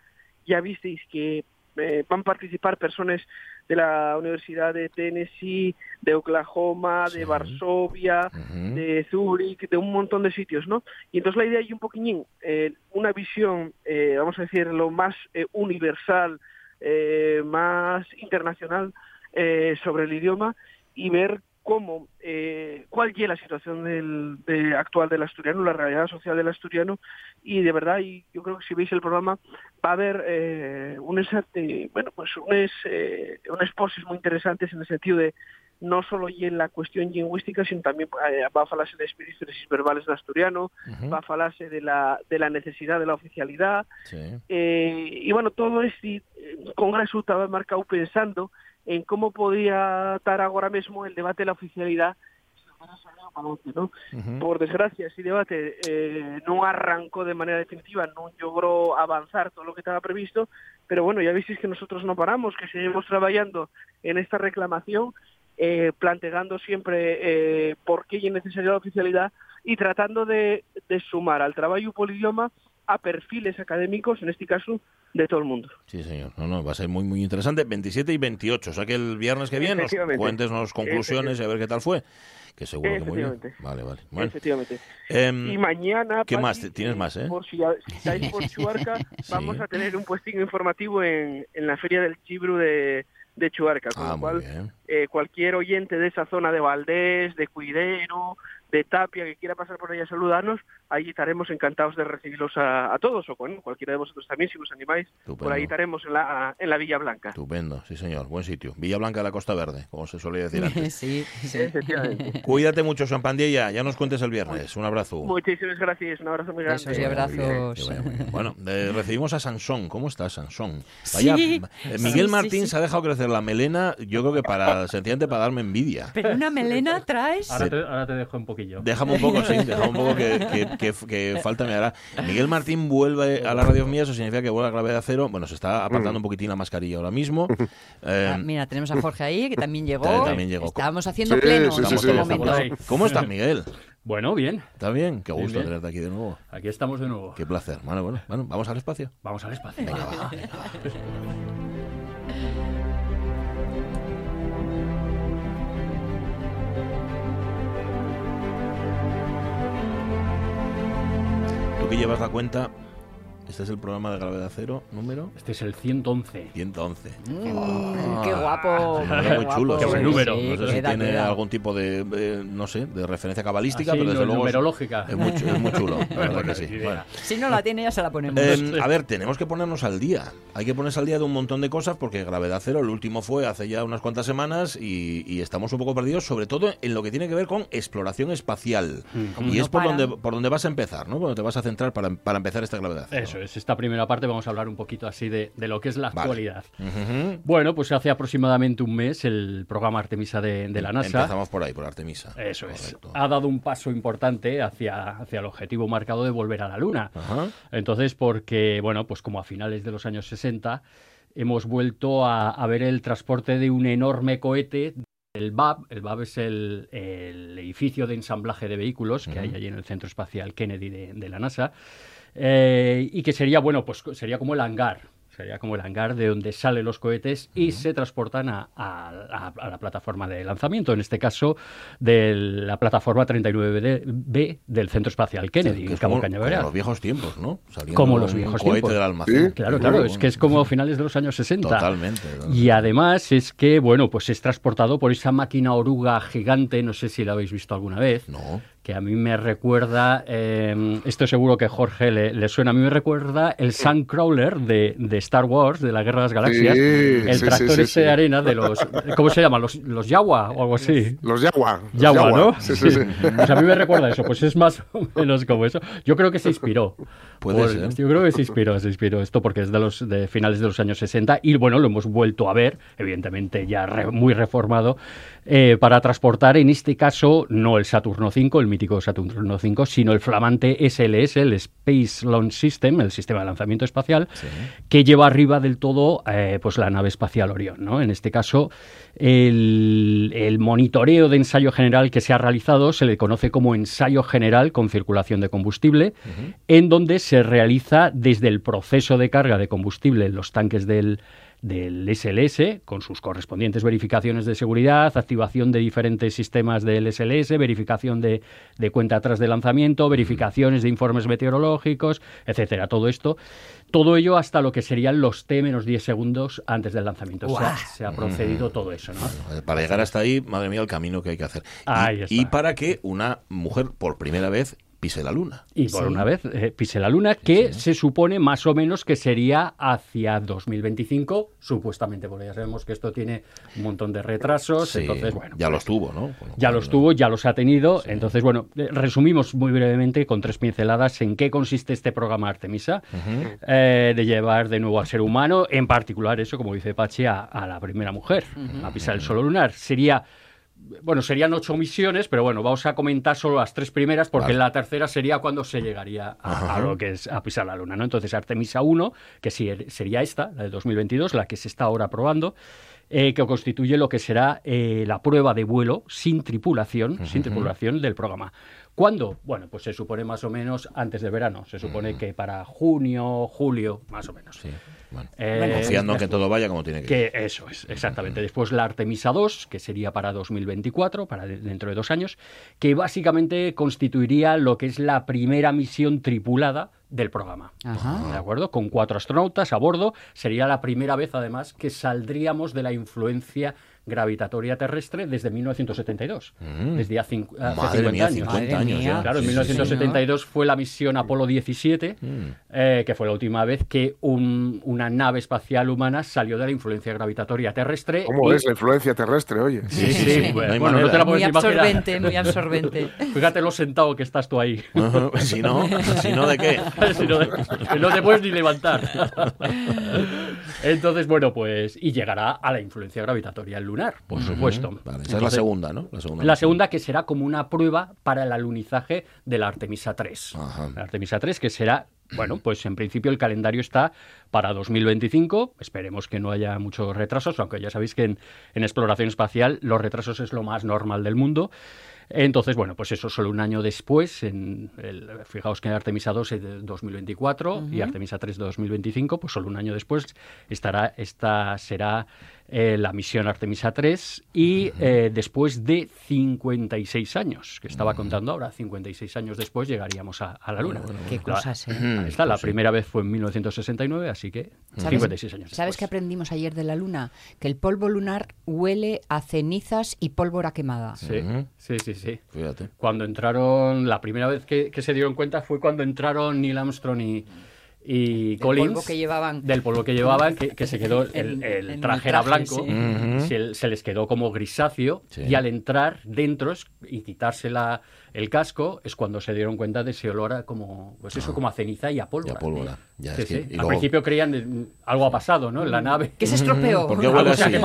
Ya visteis que eh, van a participar personas de la Universidad de Tennessee, de Oklahoma, Sí. de Varsovia, de Zúrich, de un montón de sitios, ¿no? Y entonces la idea es un poquillín, eh, una visión, eh, vamos a decir, lo más universal, eh, más internacional eh, sobre el idioma y ver cómo, eh, cuál es la situación del, de- actual del asturiano, la realidad social del asturiano. Y de verdad, y yo creo que si veis el programa va a haber eh, eh, bueno, pues unos, eh, unos muy interesantes en el sentido de no solo y en la cuestión lingüística, sino también eh, va a falarse de espíritus verbales de asturiano, Ujú. va a falarse de la, de la necesidad de la oficialidad, Sí. eh, y bueno, todo este eh, congreso estaba marcado pensando en cómo podía estar ahora mismo el debate de la oficialidad si fuera salido para adelante, ¿no? Ujú. Por desgracia, ese debate eh, no arrancó de manera definitiva, no logró avanzar todo lo que estaba previsto, pero bueno, ya visteis que nosotros no paramos, que seguimos trabajando en esta reclamación, eh, planteando siempre eh, por qué es necesaria la oficialidad y tratando de, de sumar al trabajo por idioma a perfiles académicos, en este caso, de todo el mundo. Sí, señor. No, no, va a ser muy, muy interesante. 27 y 28. O sea que el viernes que viene nos cuentes conclusiones y a ver qué tal fue. Que seguro que muy bien. Vale, vale. Bueno. Efectivamente. em, Y mañana... ¿qué Pati, más? ¿Tienes más, eh? Por si, si estáis por [LAUGHS] Chuarca, Sí. vamos a tener un puestín informativo en, en la Feria del Chibru de, de Chuarca, con ah, lo cual eh, cualquier oyente de esa zona de Valdés, de Cuidero, de Tapia que quiera pasar por ahí a saludarnos, ahí estaremos encantados de recibirlos a, todos, o bueno, cualquiera de vosotros también, si os animáis, por ahí estaremos en la, en la Villa Blanca. Estupendo, sí señor, buen sitio. Villa Blanca de la Costa Verde, como se solía decir antes. [LAUGHS] sí, sí. [LAUGHS] Cuídate mucho, San Pandilla, ya nos cuentes el viernes. Un abrazo. Muchísimas gracias, un abrazo muy grande. Besos y abrazos. bueno, recibimos a Sansón. ¿Cómo estás, Sansón? Vaya, eh, Miguel Martín se ha dejado crecer la melena, yo creo que para, sencillamente para darme envidia. Pero una melena traes... Ahora te, dejo un poquillo. Déjame un poco, sí, [LAUGHS] déjame un poco que, falta me hará. Miguel Martín vuelve a la radio mía, eso significa que vuelve a gravedad cero. Bueno, se está apartando un poquitín la mascarilla ahora mismo. [LAUGHS] Ah, eh, mira, tenemos a Jorge ahí, que también llegó. [LAUGHS] También llegó. Estábamos haciendo pleno en este momento. ¿Cómo estás, Miguel? Bueno, bien. ¿Está bien? Qué gusto tenerte aquí de nuevo. Aquí estamos de nuevo. Qué placer. Bueno, bueno, bueno vamos al espacio. Vamos al espacio. Venga, va. Tú que llevas la cuenta, este es el programa de Gravedad Cero, número. Este es el 111. 111. Mm, ¡Qué guapo! [LAUGHS] muy chulo. Qué buen número. no sé si tiene algún tipo de, no sé, de referencia cabalística, pero desde luego. Numerológica. Es, muy, es muy chulo, la [LAUGHS] verdad que sí. Si no la tiene, ya se la ponemos. Em, a ver, tenemos que ponernos al día. Hay que ponerse al día de un montón de cosas porque Gravedad Cero, el último fue hace ya unas cuantas semanas y, estamos un poco perdidos, sobre todo en lo que tiene que ver con exploración espacial. Mm. y es por donde, por donde vas a empezar, ¿no? Por donde te vas a centrar para, para empezar esta Gravedad Cero. Eso esta primera parte vamos a hablar un poquito así de, lo que es la actualidad. Bueno, pues hace aproximadamente un mes el programa Artemisa de, la NASA. Empezamos por ahí, por Artemisa. Eso es. Ha dado un paso importante hacia, hacia el objetivo marcado de volver a la Luna. Entonces, porque, bueno, pues como a finales de los años 60 hemos vuelto a, ver el transporte de un enorme cohete el BAB, el BAB es el, edificio de ensamblaje de vehículos que hay allí en el Centro Espacial Kennedy de la NASA, eh, y que sería, bueno, pues sería como el hangar, sería como el hangar de donde salen los cohetes y se transportan a, la plataforma de lanzamiento, en este caso de la plataforma 39B del Centro Espacial Kennedy, en Cabo Cañaveral. Como los viejos tiempos, ¿no? como los viejos tiempos. Del almacén. Claro, claro, es que es como finales de los años 60. Totalmente, Y además es que, bueno, pues es transportado por esa máquina oruga gigante, no sé si la habéis visto alguna vez. No que a mí me recuerda, eh, esto seguro que Jorge le, suena, a mí me recuerda el Suncrawler de, de Star Wars, de la Guerra de las Galaxias, el tractor ese de arena de los, ¿cómo se llama? Los, los Yawa o algo así. Los Yawa. Yawa, ¿no? Sí, sí, sí. [LAUGHS] Pues a mí me recuerda eso, pues es más o menos como eso. Yo creo que se inspiró. Puede ser. Yo creo que se inspiró, se inspiró esto porque es de los de finales de los años 60 y bueno, lo hemos vuelto a ver, evidentemente ya muy reformado, eh, para transportar en este caso no el Saturno V, el mítico Saturno V, sino el flamante SLS, el Space Launch System, el sistema de lanzamiento espacial, que lleva arriba del todo eh, pues la nave espacial Orión. ¿no? En este caso, el, monitoreo de ensayo general que se ha realizado se le conoce como ensayo general con circulación de combustible, en donde se realiza desde el proceso de carga de combustible en los tanques del del SLS, con sus correspondientes verificaciones de seguridad, activación de diferentes sistemas del SLS, verificación de, cuenta atrás de lanzamiento, verificaciones de informes meteorológicos, etcétera. Todo esto, todo ello hasta lo que serían los T menos 10 segundos antes del lanzamiento. O sea, se ha procedido todo eso, ¿no? Para llegar hasta ahí, madre mía, el camino que hay que hacer. y para que una mujer, por primera vez, pise la luna. Y por una vez eh, pise la luna, que se supone más o menos que sería hacia 2025, supuestamente, porque ya sabemos que esto tiene un montón de retrasos. entonces, bueno, ya los tuvo, ¿no? ya los tuvo, ya los ha tenido. Entonces, bueno, eh, resumimos muy brevemente con tres pinceladas en qué consiste este programa Artemisa, eh, de llevar de nuevo al ser humano, en particular eso, como dice Pachi, a, la primera mujer, a pisar el suelo lunar. Sería bueno, serían ocho misiones, pero bueno, vamos a comentar solo las tres primeras porque la tercera sería cuando se llegaría a, lo que es a pisar la luna, ¿no? Entonces Artemisa 1, que sería esta, la de 2022, la que se está ahora probando, eh, que constituye lo que será eh, la prueba de vuelo sin tripulación, sin tripulación del programa. ¿Cuándo? Bueno, pues se supone más o menos antes del verano. Se supone que para junio, julio, más o menos. Sí. Bueno, eh, confiando en que todo vaya como tiene que, ir. Eso es, exactamente. Después la Artemisa 2, que sería para 2024, para dentro de dos años, que básicamente constituiría lo que es la primera misión tripulada del programa. ¿De acuerdo? Con cuatro astronautas a bordo. Sería la primera vez, además, que saldríamos de la influencia gravitatoria terrestre desde 1972, Mm. desde hace, hace Madre 50 mía, años. 50 Madre años. Claro, en Sí, sí, sí. 1972 fue la misión Apolo 17, Mm. eh, que fue la última vez que un- una nave espacial humana salió de la influencia gravitatoria terrestre. ¿Cómo y- es la influencia terrestre, oye? Sí, sí, No bueno, hay bueno, no manera. te la Muy imaginar. absorbente, muy [LAUGHS] absorbente. Fíjate lo sentado que estás tú ahí. Si no, si no, ¿de qué? [LAUGHS] Si no, te puedes ni levantar. Entonces, bueno, pues. Y llegará a la influencia gravitatoria lunar, por supuesto. Vale, esa es la segunda, ¿no? La segunda. La segunda que será como una prueba para el alunizaje de la Artemisa 3. Ajá. La Artemisa 3 que será, bueno, pues en principio el calendario está para 2025. Esperemos que no haya muchos retrasos, aunque ya sabéis que en, en exploración espacial los retrasos es lo más normal del mundo. Entonces, bueno, pues eso solo un año después, en el- fijaos que Artemisa 2 es de 2024 y Artemisa 3 de 2025, pues solo un año después estará, esta será eh, la misión Artemisa 3 y eh, después de 56 años, que estaba contando ahora, 56 años después llegaríamos a, a la Luna. Qué La- cosas, ¿eh? Ahí está, la primera vez fue en 1969, así que 56 años ¿Sabes qué después. aprendimos ayer de la luna? Que el polvo lunar huele a cenizas y pólvora quemada. Sí, sí, sí, sí. Fíjate. Cuando entraron, la primera vez que, que se dieron cuenta fue cuando entraron Neil Armstrong y, y Del Collins. polvo que llevaban. Del polvo que llevaban, que, que se quedó, el, el traje era blanco, sí. se, se les quedó como grisáceo Sí. y al entrar dentro es- y quitarse la, el casco es cuando se dieron cuenta de ese olor a como, pues eso, como a ceniza y a pólvora. Ah. Y a pólvora. Ya, Sí, es que- sí. y Al luego- principio creían de- algo ha pasado, ¿no? En la nave. Que se estropeó. ¿Por qué Algo huele se ha así?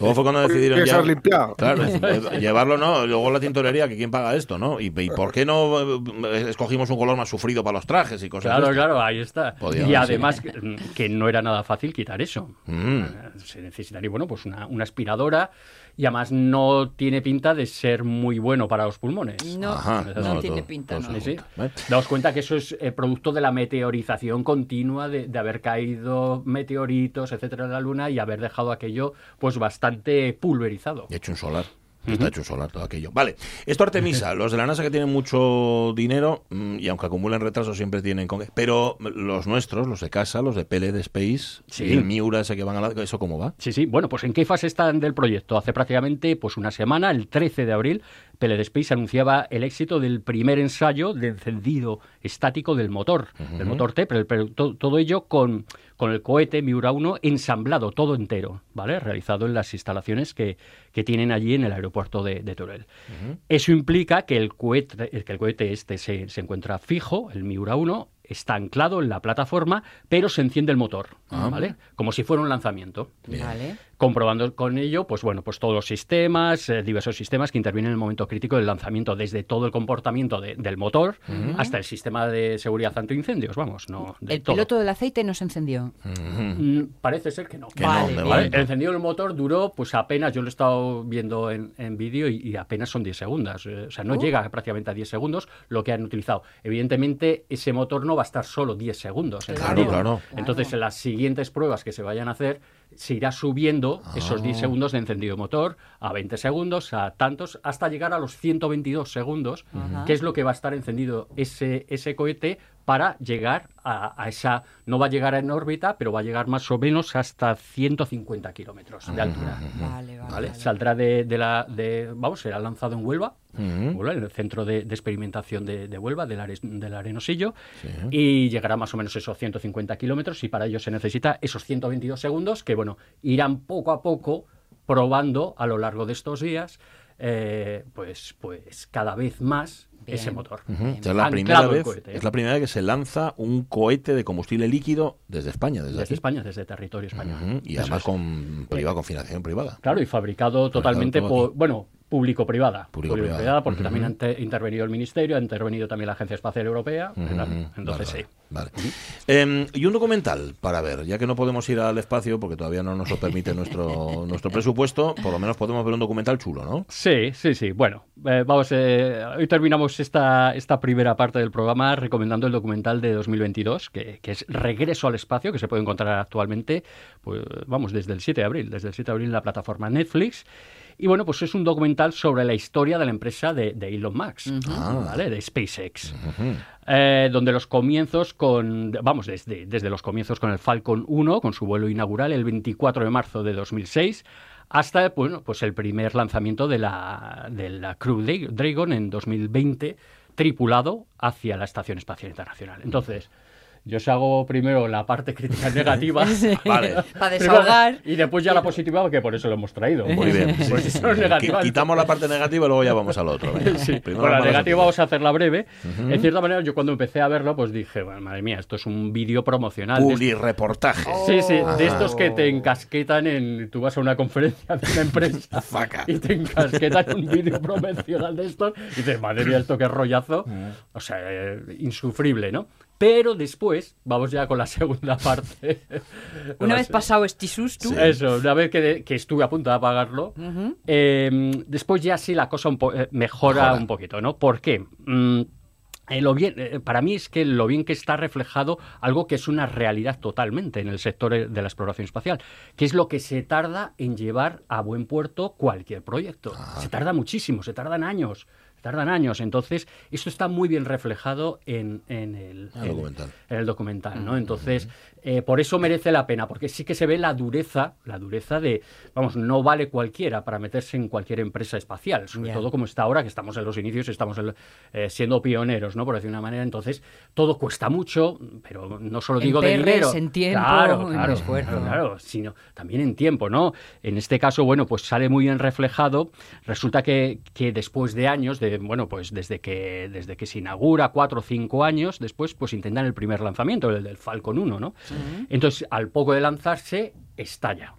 Luego fue cuando decidieron ya... limpiado. Claro, [LAUGHS] llevarlo, ¿no? Luego la tintorería, que quién paga esto, ¿no? ¿Y, y por qué no eh, escogimos un color más sufrido para los trajes y cosas Claro, claro, ahí está. Podía y además que, que no era nada fácil quitar eso. Mm. Se necesitaría, bueno, pues una, una aspiradora y además no tiene pinta de ser muy bueno para los pulmones. No, Ajá, no, no, tiene todo- pinta. todo no. Daos cuenta que eso es eh, producto de la meteorización continua, de, de haber caído meteoritos, etcétera, en la Luna y haber dejado aquello pues bastante pulverizado. Y hecho un solar. Está hecho un solar todo aquello. Vale, esto Artemisa, [LAUGHS] los de la NASA que tienen mucho dinero mm, y aunque acumulan retrasos siempre tienen con qué. Pero los nuestros, los de casa, los de PLD Space, Sí. y el Miura ese que van a la... ¿Eso cómo va? Sí, sí. Bueno, pues ¿en qué fase están del proyecto? Hace prácticamente pues una semana, el 13 de abril, PLD Space anunciaba el éxito del primer ensayo de encendido estático del motor, del motor T, pero, pero to- todo ello con, con el cohete Miura 1 ensamblado todo entero, ¿vale? Realizado en las instalaciones que, que tienen allí en el aeropuerto de, de Teruel. Eso implica que el cohete, que el cohete este se, se encuentra fijo, el Miura 1, está anclado en la plataforma, pero se enciende el motor, ¿vale? Como si fuera un lanzamiento. Vale. Comprobando con ello, pues bueno, pues todos los sistemas, eh, diversos sistemas que intervienen en el momento crítico del lanzamiento, desde todo el comportamiento de- del motor hasta el sistema de seguridad antiincendios, vamos, no. de El todo. piloto del aceite no se encendió. Mm, Parece ser que no. Que Vale. ¿Vale? El encendido del motor duró, pues apenas, yo lo he estado viendo en, en vídeo y, y apenas son 10 segundos. eh, O sea, no Uh. llega prácticamente a 10 segundos lo que han utilizado. Evidentemente, ese motor no va a estar solo 10 segundos. Claro, claro. Entonces, en las siguientes pruebas que se vayan a hacer, se irá subiendo esos Ah. 10 segundos de encendido motor a 20 segundos, a tantos, hasta llegar a los 122 segundos, que es lo que va a estar encendido ese, ese cohete para llegar a, a esa... No va a llegar en órbita, pero va a llegar más o menos hasta 150 kilómetros de altura. Vale, vale. ¿vale? vale. Saldrá de, de la... De, vamos, será lanzado en Huelva, En el centro de, de experimentación de, de Huelva, del, Ares- del Arenosillo, Sí. y llegará más o menos esos 150 kilómetros y para ello se necesita esos 122 segundos que, bueno, irán poco a poco probando a lo largo de estos días, eh, pues, pues cada vez más Bien. ese motor. O sea, es, la primera vez, cohete, ¿eh? es la primera vez que se lanza un cohete de combustible líquido desde España, desde, Desde aquí. España, desde territorio español. Y Eso además es. con, privada, con financiación privada. Claro, y fabricado totalmente por, aquí. bueno, público-privada. Público-privada. porque también ha inter- intervenido el Ministerio, ha intervenido también la Agencia Espacial Europea. Entonces, Vale, sí. vale. Eh, y un documental para ver, ya que no podemos ir al espacio porque todavía no nos lo permite nuestro, [LAUGHS] nuestro presupuesto, por lo menos podemos ver un documental chulo, ¿no? Sí, sí, sí. Bueno, eh, vamos, eh, hoy terminamos esta, esta primera parte del programa recomendando el documental de 2022, que, que es Regreso al Espacio, que se puede encontrar actualmente, pues vamos, desde el 7 de abril, desde el 7 de abril en la plataforma Netflix. Y bueno, pues es un documental sobre la historia de la empresa de, de Elon Musk, Ah. ¿vale? De SpaceX. Eh, donde los comienzos con, vamos, desde, desde los comienzos con el Falcon 1, con su vuelo inaugural el 24 de marzo de 2006, hasta bueno, pues el primer lanzamiento de la, de la Crew Dragon en 2020, tripulado hacia la Estación Espacial Internacional. Entonces, yo os hago primero la parte crítica negativa [LAUGHS] Vale. Para [LAUGHS] desahogar. y después ya la positiva, porque por eso lo hemos traído. Muy bien. Sí, Quitamos la parte negativa y luego ya vamos al otro. [LAUGHS] Sí, Primero con la negativa vamos a hacerla breve. En cierta manera, yo cuando empecé a verlo, pues dije, bueno, madre mía, esto es un vídeo promocional. de Publi reportaje. Sí, sí, Ajá. de estos que te encasquetan en. Tú vas a una conferencia de una empresa Faca. y te encasquetan un vídeo promocional de estos y dices, madre mía, esto qué rollazo. O sea, eh, insufrible, ¿no? Pero después, vamos ya con la [LAUGHS] segunda parte. [LAUGHS] Una vez pasado este susto, Sí. Eso, una vez que, que estuve a punto de apagarlo, eh, después ya sí la cosa un eh, mejora, Mejora. un poquito, ¿no? ¿Por qué? Mm, eh, lo bien, eh, para mí es que lo bien que está reflejado algo que es una realidad totalmente en el sector de la exploración espacial, que es lo que se tarda en llevar a buen puerto cualquier proyecto. Se tarda muchísimo, se tardan años. Tardan años, entonces esto está muy bien reflejado en, en el, El en- documental. en el documental, ¿no? Entonces, eh, por eso merece la pena, porque sí que se ve la dureza, la dureza de, vamos, no vale cualquiera para meterse en cualquier empresa espacial, sobre todo como está ahora, que estamos en los inicios, estamos en- eh, siendo pioneros, ¿no? Por decir una manera, entonces, todo cuesta mucho, pero no solo En digo de dinero. en tiempo, claro, en claro, esfuerzo. claro, claro, sino también en tiempo, ¿no? En este caso, bueno, pues sale muy bien reflejado. Resulta que, que después de años, de, bueno, pues desde que, desde que se inaugura, cuatro o cinco años, después pues intentan el primer lanzamiento, el del Falcon 1, ¿no? Entonces, al poco de lanzarse, estalla.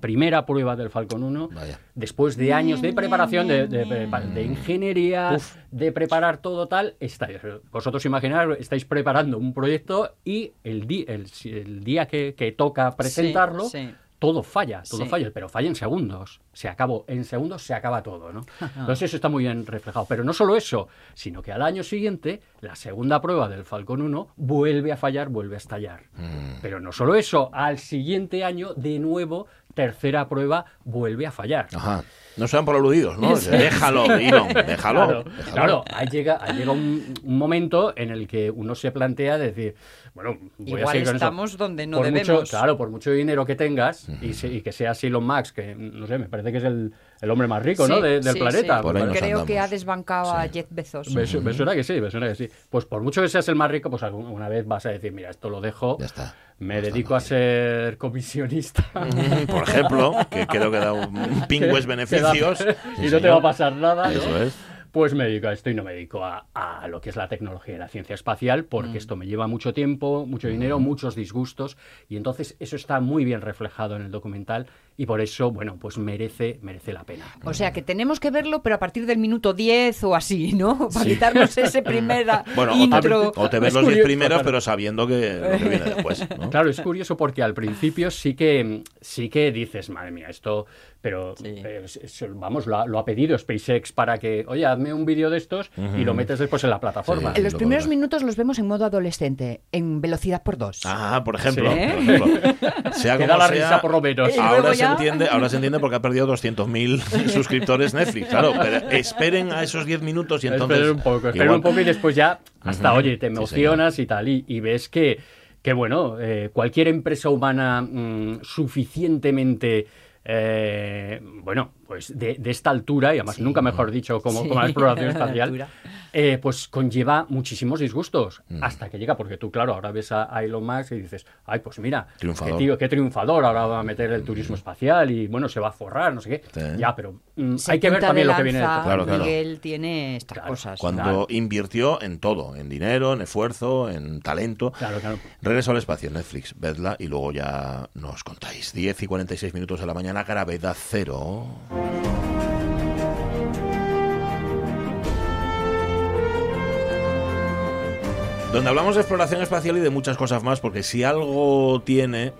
Primera prueba del Falcon 1, Vaya. después de años de preparación, de, de- de ingeniería, de preparar todo tal, estalla. Vosotros imaginar, estáis preparando un proyecto y el, di- el, el día que, que toca presentarlo, sí. Todo falla, todo Sí. falla, pero falla en segundos. Se acabó, en segundos se acaba todo, ¿no? Entonces eso está muy bien reflejado. Pero no solo eso, sino que al año siguiente, la segunda prueba del Falcon 1 vuelve a fallar, vuelve a estallar. Mm. Pero no solo eso, al siguiente año, de nuevo, tercera prueba, vuelve a fallar. Ajá. No sean por aludidos, ¿no? Déjalo, Elon, [LAUGHS] déjalo. Claro, déjalo. claro, ahí llega, ahí llega un, un momento en el que uno se plantea decir, bueno, voy a Igual seguir con estamos donde no por debemos. Mucho, claro, por mucho dinero que tengas y, se- y que seas Elon Musk, que no sé, me parece que es el, el hombre más rico, ¿no? De- del sí, planeta. sí. Por ahí nos Creo que ha desbancado a. Jeff Bezos. Me, su- me suena que sí, me suena que sí. Pues por mucho que seas el más rico, pues alguna vez vas a decir, mira, esto lo dejo, Ya está. me dedico a ser comisionista. Mm, [LAUGHS] Por ejemplo, que creo que da un, pingües [LAUGHS] beneficios. [LAUGHS] y no te va a pasar nada. ¿no? Eso es. Pues me dedico a esto y no me dedico a, a lo que es la tecnología y la ciencia espacial, porque esto me lleva mucho tiempo, mucho dinero, muchos disgustos, y entonces eso está muy bien reflejado en el documental y por eso, bueno, pues merece, merece la pena. O sea que tenemos que verlo, pero a partir del minuto 10 o así, ¿no? [LAUGHS] Para quitarnos ese [LAUGHS] primera Bueno, o intro. te, o te ves Es los 10 curioso, primeros, claro. pero sabiendo que lo que viene después. [LAUGHS] ¿no? Claro, es curioso porque al principio sí que sí que dices, madre mía, esto, pero Sí. eh, es- es- vamos, lo ha, lo ha pedido SpaceX para que, oye, hazme un vídeo de estos y lo metes después en la plataforma. Sí. Los lo primeros minutos los vemos en modo adolescente, en velocidad por dos. Ah, por ejemplo. Sí. por ejemplo. Sea como da la sea, risa por lo menos. Ahora se, ya- entiende, ahora se entiende porque ha perdido 200.000 [LAUGHS] suscriptores Netflix. Claro, pero esperen a esos 10 minutos y entonces. Esperen un poco, esperen igual- un poco y después ya hasta, oye, te Sí, emocionas y tal, y, y ves que, que bueno, eh, cualquier empresa humana mm, suficientemente... eh, bueno, pues de, de esta altura, y además Sí. nunca mejor dicho como, Sí, como la [LAUGHS] exploración espacial, eh, pues conlleva muchísimos disgustos Mm. hasta que llega, porque tú, claro, ahora ves a, a Elon Musk y dices, ay, pues mira, Triunfador. qué tío, qué triunfador, ahora va a meter el turismo espacial y bueno, se va a forrar, no sé qué. Sí. Ya, pero mm, hay que ver también lo que viene detrás. Claro, claro. Miguel tiene estas Claro, cosas. Cuando Claro. invirtió en todo, en dinero, en esfuerzo, en talento. Claro, claro. Regreso al espacio, Netflix, vedla y luego ya nos contáis. 10 y 46 minutos de la mañana, gravedad cero. Donde hablamos de exploración espacial y de muchas cosas más, porque si algo tiene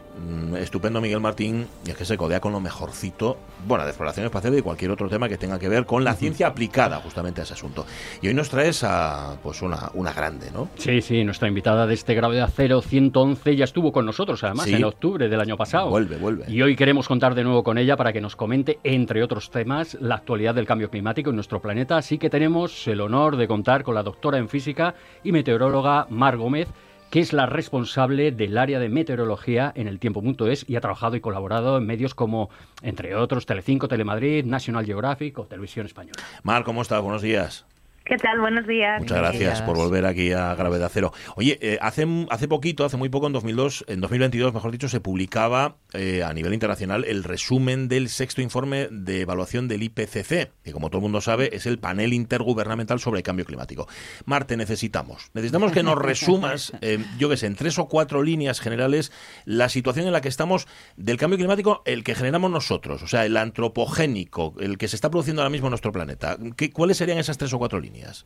estupendo Miguel Martín, y es que se codea con lo mejorcito, bueno, de exploración espacial y de cualquier otro tema que tenga que ver con la ciencia aplicada justamente a ese asunto. Y hoy nos traes a, pues una, una grande, ¿no? Sí, sí, nuestra invitada de este Gravedad 0 111 ya estuvo con nosotros, además, Sí. en octubre del año pasado. Vuelve, vuelve. Y hoy queremos contar de nuevo con ella para que nos comente, entre otros temas, la actualidad del cambio climático en nuestro planeta. Así que tenemos el honor de contar con la doctora en física y meteoróloga Mar Gómez, que es la responsable del área de meteorología en el tiempo.es y ha trabajado y colaborado en medios como, entre otros, Telecinco, Telemadrid, National Geographic o Televisión Española. Mar, ¿cómo estás? Buenos días. ¿Qué tal? Buenos días. Muchas gracias por volver aquí a Gravedad Cero. Oye, eh, hace, hace poquito, hace muy poco, en 2002, en 2022, mejor dicho, se publicaba eh, a nivel internacional el resumen del sexto informe de evaluación del IPCC, que como todo el mundo sabe es el panel intergubernamental sobre el cambio climático. Marte, necesitamos. Necesitamos que nos [LAUGHS] resumas, eh, yo qué sé, en tres o cuatro líneas generales, la situación en la que estamos del cambio climático, el que generamos nosotros, o sea, el antropogénico, el que se está produciendo ahora mismo en nuestro planeta. ¿Qué, ¿Cuáles serían esas tres o cuatro líneas? yes.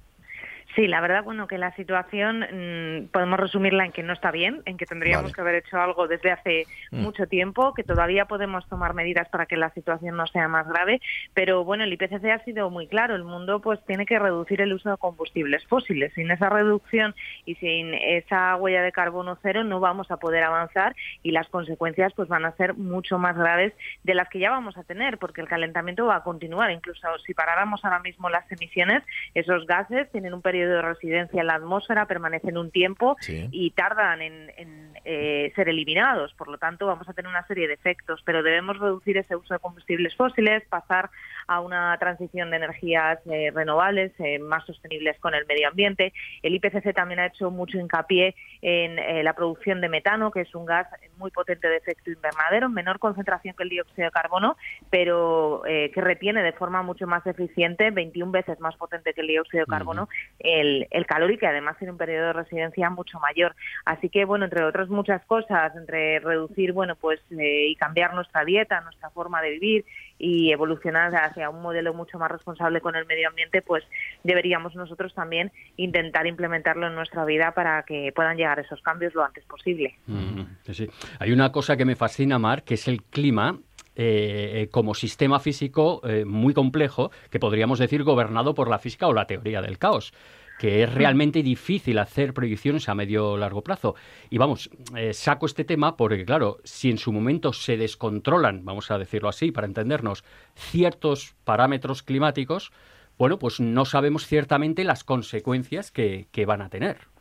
Sí, la verdad, bueno, que la situación mm, podemos resumirla en que no está bien, en que tendríamos que haber hecho algo desde hace mm. mucho tiempo, que todavía podemos tomar medidas para que la situación no sea más grave, pero bueno, el IPCC ha sido muy claro, el mundo pues tiene que reducir el uso de combustibles fósiles. Sin esa reducción y sin esa huella de carbono cero no vamos a poder avanzar y las consecuencias pues van a ser mucho más graves de las que ya vamos a tener, porque el calentamiento va a continuar, incluso si paráramos ahora mismo las emisiones, esos gases tienen un periodo de residencia en la atmósfera, permanecen un tiempo y tardan en, eh, ser eliminados. Por lo tanto, vamos a tener una serie de efectos, pero debemos reducir ese uso de combustibles fósiles, pasar a una transición de energías eh, renovables eh, más sostenibles con el medio ambiente. El IPCC también ha hecho mucho hincapié en la producción de metano, que es un gas muy potente de efecto invernadero, en menor concentración que el dióxido de carbono, pero que retiene de forma mucho más eficiente, 21 veces más potente que el dióxido de carbono, el, calor y que además tiene un periodo de residencia mucho mayor. Así que, bueno, entre otras muchas cosas, entre reducir, bueno, pues eh, y cambiar nuestra dieta, nuestra forma de vivir y evolucionar hacia un modelo mucho más responsable con el medio ambiente, pues deberíamos nosotros también intentar implementarlo en nuestra vida para que puedan llegar esos cambios lo antes posible. Hay una cosa que me fascina, Mar, que es el clima eh, eh, como sistema físico eh, muy complejo, que podríamos decir gobernado por la física o la teoría del caos que es realmente difícil hacer predicciones a medio o largo plazo. Y vamos, saco este tema porque, claro, si en su momento se descontrolan, vamos a decirlo así, para entendernos, ciertos parámetros climáticos, bueno, pues no sabemos ciertamente las consecuencias que van a tener.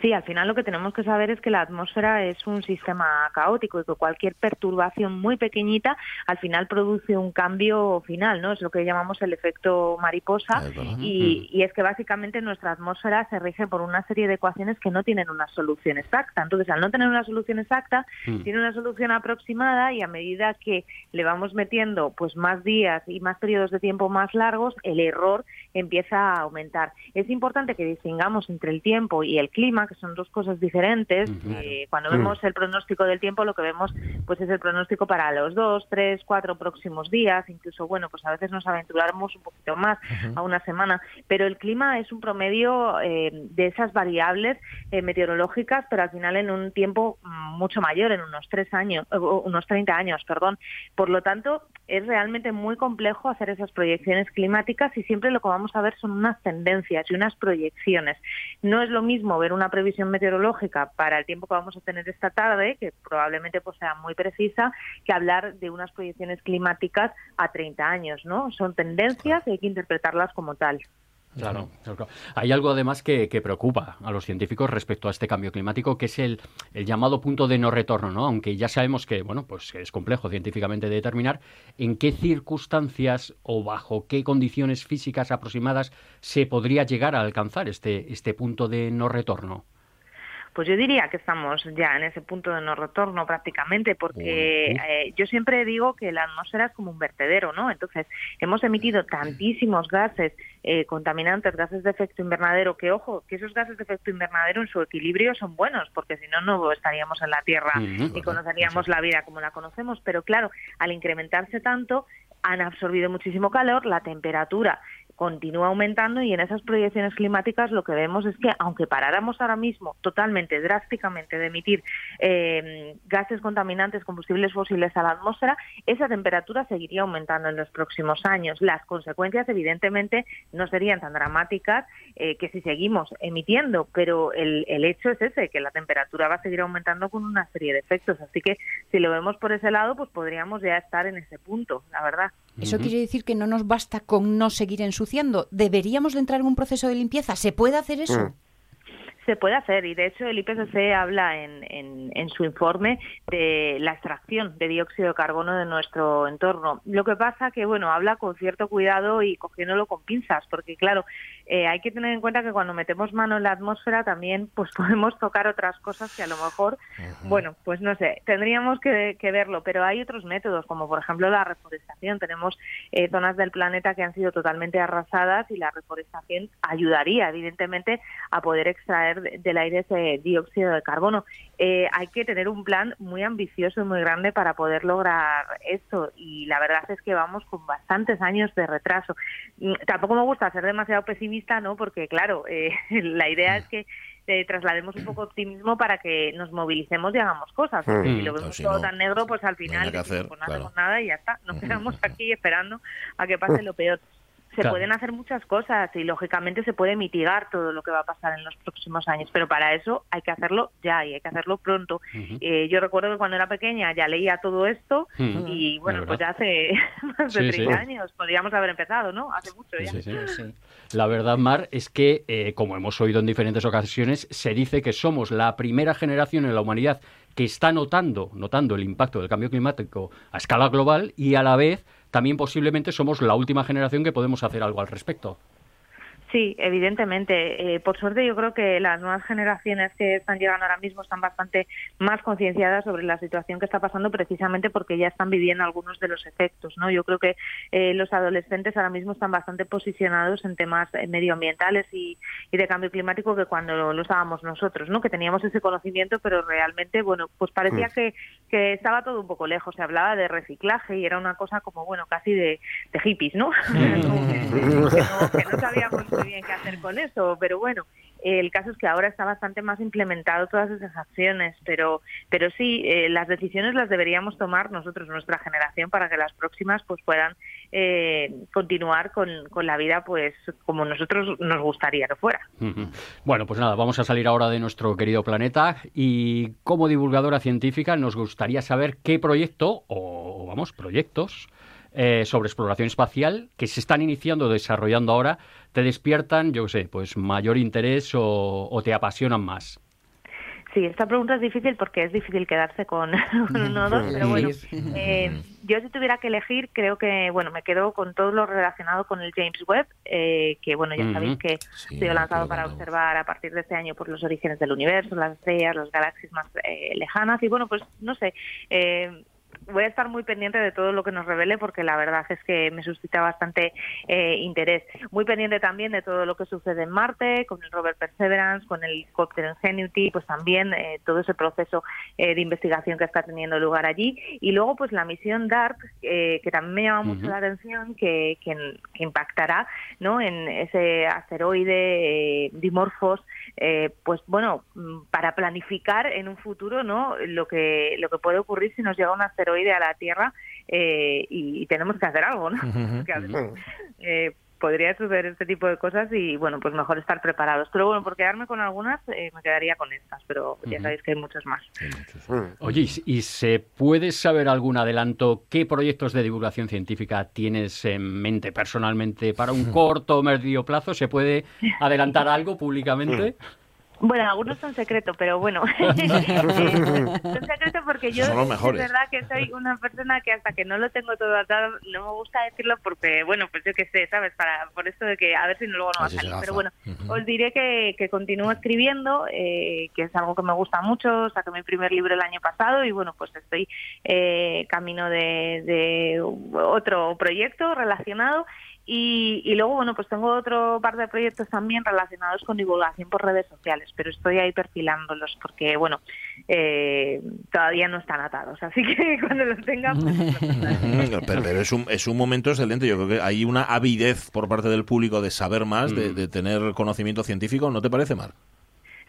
Sí, al final lo que tenemos que saber es que la atmósfera es un sistema caótico y que cualquier perturbación muy pequeñita al final produce un cambio final, ¿no? Es lo que llamamos el efecto mariposa y, y, es que básicamente nuestra atmósfera se rige por una serie de ecuaciones que no tienen una solución exacta. Entonces, al no tener una solución exacta, mm. tiene una solución aproximada y a medida que le vamos metiendo pues más días y más periodos de tiempo más largos, el error empieza a aumentar. Es importante que distingamos entre el tiempo y el clima, son dos cosas diferentes. Eh, cuando mm. vemos el pronóstico del tiempo, lo que vemos pues es el pronóstico para los dos, tres, cuatro próximos días, incluso, bueno, pues a veces nos aventuramos un poquito más a una semana, pero el clima es un promedio eh, de esas variables eh, meteorológicas, pero al final en un tiempo mm, mucho mayor, en unos tres años, unos 30 años, perdón. Por lo tanto, es realmente muy complejo hacer esas proyecciones climáticas y siempre lo que vamos a ver son unas tendencias y unas proyecciones. No es lo mismo ver una previsión meteorológica para el tiempo que vamos a tener esta tarde, que probablemente pues, sea muy precisa, que hablar de unas proyecciones climáticas a 30 años, ¿no? Son tendencias y hay que interpretarlas como tal. Claro, Hay algo además que, preocupa a los científicos respecto a este cambio climático, que es el, llamado punto de no retorno, ¿no? Aunque ya sabemos que, bueno, pues es complejo científicamente determinar en qué circunstancias o bajo qué condiciones físicas aproximadas se podría llegar a alcanzar este, este punto de no retorno. Pues yo diría que estamos ya en ese punto de no retorno prácticamente, porque eh, yo siempre digo que la atmósfera es como un vertedero, ¿no? Entonces, hemos emitido tantísimos gases eh, contaminantes, gases de efecto invernadero, que ojo, que esos gases de efecto invernadero en su equilibrio son buenos, porque si no, no estaríamos en la Tierra y conoceríamos la vida como la conocemos. Pero claro, al incrementarse tanto, han absorbido muchísimo calor, la temperatura continúa aumentando y en esas proyecciones climáticas lo que vemos es que aunque paráramos ahora mismo totalmente, drásticamente de emitir eh, gases contaminantes, combustibles fósiles a la atmósfera, esa temperatura seguiría aumentando en los próximos años. Las consecuencias evidentemente no serían tan dramáticas eh, que si seguimos emitiendo, pero el, el hecho es ese, que la temperatura va a seguir aumentando con una serie de efectos. Así que si lo vemos por ese lado, pues podríamos ya estar en ese punto, la verdad. Eso quiere decir que no nos basta con no seguir ensuciando. ¿Deberíamos de entrar en un proceso de limpieza? ¿Se puede hacer eso? Mm. Se puede hacer y de hecho el IPCC habla en, en, su informe de la extracción de dióxido de carbono de nuestro entorno. Lo que pasa que, bueno, habla con cierto cuidado y cogiéndolo con pinzas, porque claro, eh, hay que tener en cuenta que cuando metemos mano en la atmósfera también pues [LAUGHS] podemos tocar otras cosas que a lo mejor, bueno, pues no sé, tendríamos que, verlo, pero hay otros métodos, como por ejemplo la reforestación. Tenemos eh, zonas del planeta que han sido totalmente arrasadas y la reforestación ayudaría, evidentemente, a poder extraer del aire ese dióxido de carbono. Eh, hay que tener un plan muy ambicioso y muy grande para poder lograr esto y la verdad es que vamos con bastantes años de retraso. Mm, tampoco me gusta ser demasiado pesimista, ¿no? Porque claro, eh, [LAUGHS] la idea es que eh, traslademos un poco optimismo para que nos movilicemos y hagamos cosas. Porque si lo vemos todo tan negro, pues al final no, pues no hacemos nada y ya está. Nos quedamos aquí esperando a que pase lo peor se pueden hacer muchas cosas y lógicamente se puede mitigar todo lo que va a pasar en los próximos años, pero para eso hay que hacerlo ya y hay que hacerlo pronto. eh, yo recuerdo que cuando era pequeña ya leía todo esto y bueno, pues ya hace [LAUGHS] más de 30 años podríamos haber empezado, ¿no? Hace mucho ya. La verdad, Mar, es que, eh, como hemos oído en diferentes ocasiones, se dice que somos la primera generación en la humanidad que está notando, notando el impacto del cambio climático a escala global y a la vez también posiblemente somos la última generación que podemos hacer algo al respecto. Sí, evidentemente. Eh, por suerte yo creo que las nuevas generaciones que están llegando ahora mismo están bastante más concienciadas sobre la situación que está pasando precisamente porque ya están viviendo algunos de los efectos. ¿no? Yo creo que eh, los adolescentes ahora mismo están bastante posicionados en temas eh, medioambientales y, de cambio climático que cuando lo, estábamos nosotros, ¿no? que teníamos ese conocimiento, pero realmente, bueno, pues parecía mm. que, que estaba todo un poco lejos. Se hablaba de reciclaje y era una cosa como, bueno, casi de, hippies, ¿no? [LAUGHS] Mm. que no sabíamos bien qué hacer con eso, pero bueno, el caso es que ahora está bastante más implementado todas esas acciones, pero, pero sí, eh, las decisiones las deberíamos tomar nosotros, nuestra generación, para que las próximas pues puedan eh, continuar con, con, la vida pues como nosotros nos gustaría que fuera. Bueno, pues nada, vamos a salir ahora de nuestro querido planeta y como divulgadora científica nos gustaría saber qué proyecto o, vamos, proyectos eh, sobre exploración espacial que se están iniciando, desarrollando ahora, te despiertan, yo qué sé, pues mayor interés o, te apasionan más? Sí, esta pregunta es difícil porque es difícil quedarse con, uno o dos, pero bueno, eh, yo si tuviera que elegir, creo que, bueno, me quedo con todo lo relacionado con el James Webb, eh, que, bueno, ya sabéis que ha sido lanzado para observar a partir de este año por los orígenes del universo, las estrellas, las galaxias más eh, lejanas, y bueno, pues, no sé, eh, voy a estar muy pendiente de todo lo que nos revele porque la verdad es que me suscita bastante eh, interés. Muy pendiente también de todo lo que sucede en Marte, con el rover Perseverance, con el helicóptero Ingenuity, pues también eh, todo ese proceso eh, de investigación que está teniendo lugar allí. Y luego pues la misión DART, que también me llama mucho la atención, que, que, impactará ¿no? en ese asteroide Dimorphos, pues bueno, mm, para planificar en un futuro ¿no? lo, que, lo que puede ocurrir si nos llega un asteroide a la Tierra eh, y, tenemos que hacer algo, ¿no? [LAUGHS] eh, podría suceder este tipo de cosas y bueno, pues mejor estar preparados. Pero bueno, por quedarme con algunas, eh, me quedaría con estas, pero ya sabéis que hay muchas más. Oye, ¿y se puede saber algún adelanto qué proyectos de divulgación científica tienes en mente personalmente para un [LAUGHS] corto o medio plazo? ¿Se puede adelantar algo públicamente? Bueno, algunos son secretos, pero bueno, [LAUGHS] [LAUGHS] son secretos porque yo es verdad que soy una persona que hasta que no lo tengo todo atado, no me gusta decirlo porque, bueno, pues yo qué sé, ¿sabes? Para, por esto de que a ver si luego no va a salir. Pero bueno, os diré que, que continúo escribiendo, eh, que es algo que me gusta mucho, saqué mi primer libro el año pasado y bueno, pues estoy eh, camino de, de otro proyecto relacionado y, luego, bueno, pues tengo otro par de proyectos también relacionados con divulgación por redes sociales, pero estoy ahí perfilándolos porque, bueno, eh, todavía no están atados. Así que [LAUGHS] cuando los tenga... Pues, [LAUGHS] pero, es, un, es un momento excelente. Yo creo que hay una avidez por parte del público de saber más, de, mm. de tener conocimiento científico. ¿No te parece mal?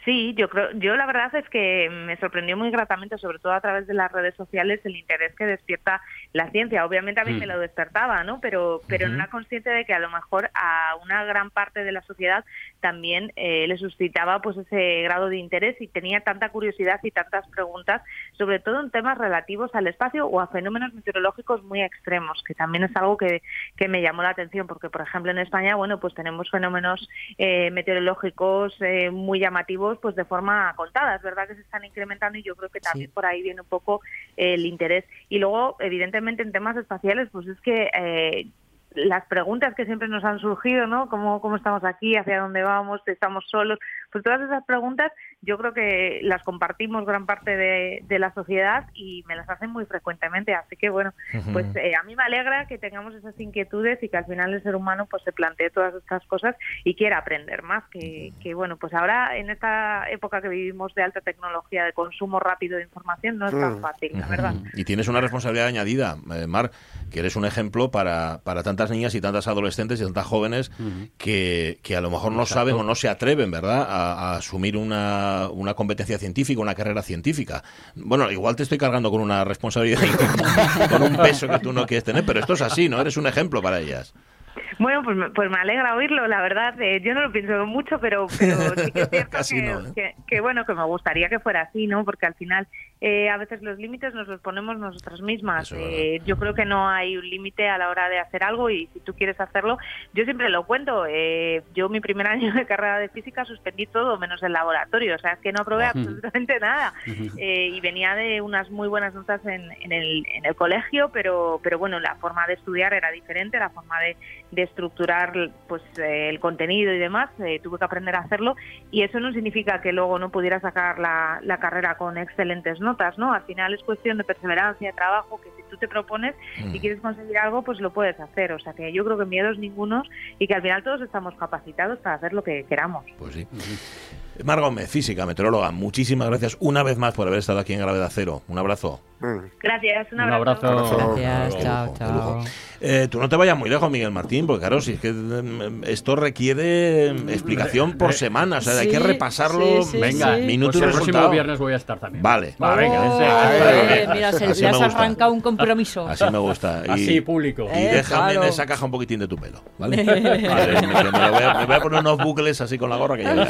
Sí, yo creo, yo la verdad es que me sorprendió muy gratamente, sobre todo a través de las redes sociales, el interés que despierta la ciencia. Obviamente a mí me mm. lo despertaba, ¿no? Pero, pero no era consciente de que a lo mejor a una gran parte de la sociedad también eh, le suscitaba pues ese grado de interés y tenía tanta curiosidad y tantas preguntas, sobre todo en temas relativos al espacio o a fenómenos meteorológicos muy extremos, que también es algo que, que me llamó la atención, porque por ejemplo en España, bueno, pues tenemos fenómenos eh, meteorológicos eh, muy llamativos, pues de forma contada, es verdad que se están incrementando y yo creo que también por ahí viene un poco el interés. Y luego, evidentemente, en temas espaciales, pues es que eh, las preguntas que siempre nos han surgido, ¿no? ¿Cómo, ¿Cómo estamos aquí? ¿Hacia dónde vamos? ¿Estamos solos? Pues todas esas preguntas yo creo que las compartimos gran parte de, la sociedad y me las hacen muy frecuentemente. Así que bueno, pues eh, a mí me alegra que tengamos esas inquietudes y que al final el ser humano pues se plantee todas estas cosas y quiera aprender más. Que, que bueno, pues ahora en esta época que vivimos de alta tecnología, de consumo rápido de información, no es tan fácil, la verdad. Y tienes una responsabilidad añadida, eh, Mar, que eres un ejemplo para, para tantas niñas y tantas adolescentes y tantas jóvenes que, que, a lo mejor no saben o no se atreven, ¿verdad?, a asumir una una, competencia científica, una carrera científica. Bueno, igual te estoy cargando con una responsabilidad, [LAUGHS] con un peso que tú no quieres tener, pero esto es así, ¿no? Eres un ejemplo para ellas. Bueno, pues, pues me alegra oírlo, la verdad. Eh, yo no lo pienso mucho, pero, pero sí que es [LAUGHS] cierto ¿eh? que, bueno, que me gustaría que fuera así, ¿no? Porque al final eh, a veces los límites nos los ponemos nosotras mismas. yo creo que no hay un límite a la hora de hacer algo y si tú quieres hacerlo, yo siempre lo cuento. yo mi primer [LAUGHS] año de carrera de física suspendí todo menos el laboratorio, o sea, es que no aprobé absolutamente nada. [LAUGHS] y venía de unas muy buenas notas en, en, el, en el colegio, pero, pero bueno, la forma de estudiar era diferente, la forma de de estructurar pues eh, el contenido y demás, eh, tuve que aprender a hacerlo y eso no significa que luego no pudiera sacar la, la, carrera con excelentes notas, ¿no? Al final es cuestión de perseverancia, de trabajo, que si tú te propones y mm. quieres conseguir algo, pues lo puedes hacer. O sea que yo creo que miedos ninguno y que al final todos estamos capacitados para hacer lo que queramos. Pues sí. Mar Gómez, física, meteoróloga, muchísimas gracias una vez más por haber estado aquí en Gravedad Cero. Un abrazo. Gracias, un abrazo. Un abrazo. Gracias, chao, chao. Eh, tú no te vayas muy lejos, Miguel Martín, porque claro, si es que mm, esto requiere explicación por semana, o sea, hay que repasarlo. venga, minutos pues el próximo viernes voy a estar también. Vale. Va, venga, oh, mira, se, le has arrancado un compromiso. Así me gusta. Así, público. Y eh, déjame en esa caja un poquitín de tu pelo, ¿vale? [LAUGHS] vale me, voy a, me, voy a, poner unos bucles así con la gorra que ya eh,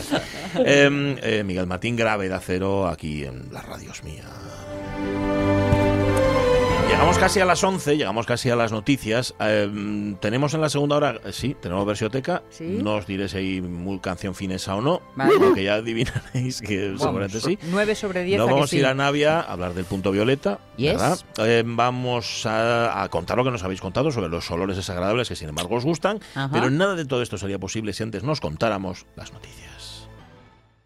[LAUGHS] eh, Miguel Martín, grave de acero aquí en las radios mías. Llegamos casi a las 11, llegamos casi a las noticias. Em, tenemos en la segunda hora, eh, sí, tenemos versioteca. No os diré si hay muy canción finesa o no, porque ya adivinaréis que seguramente sí. 9 sobre 10. No vamos a ir a Navia a hablar del punto violeta, ¿verdad? Em, vamos a, contar lo que nos habéis contado sobre los olores desagradables que sin embargo os gustan, pero nada de todo esto sería posible si antes nos contáramos las noticias.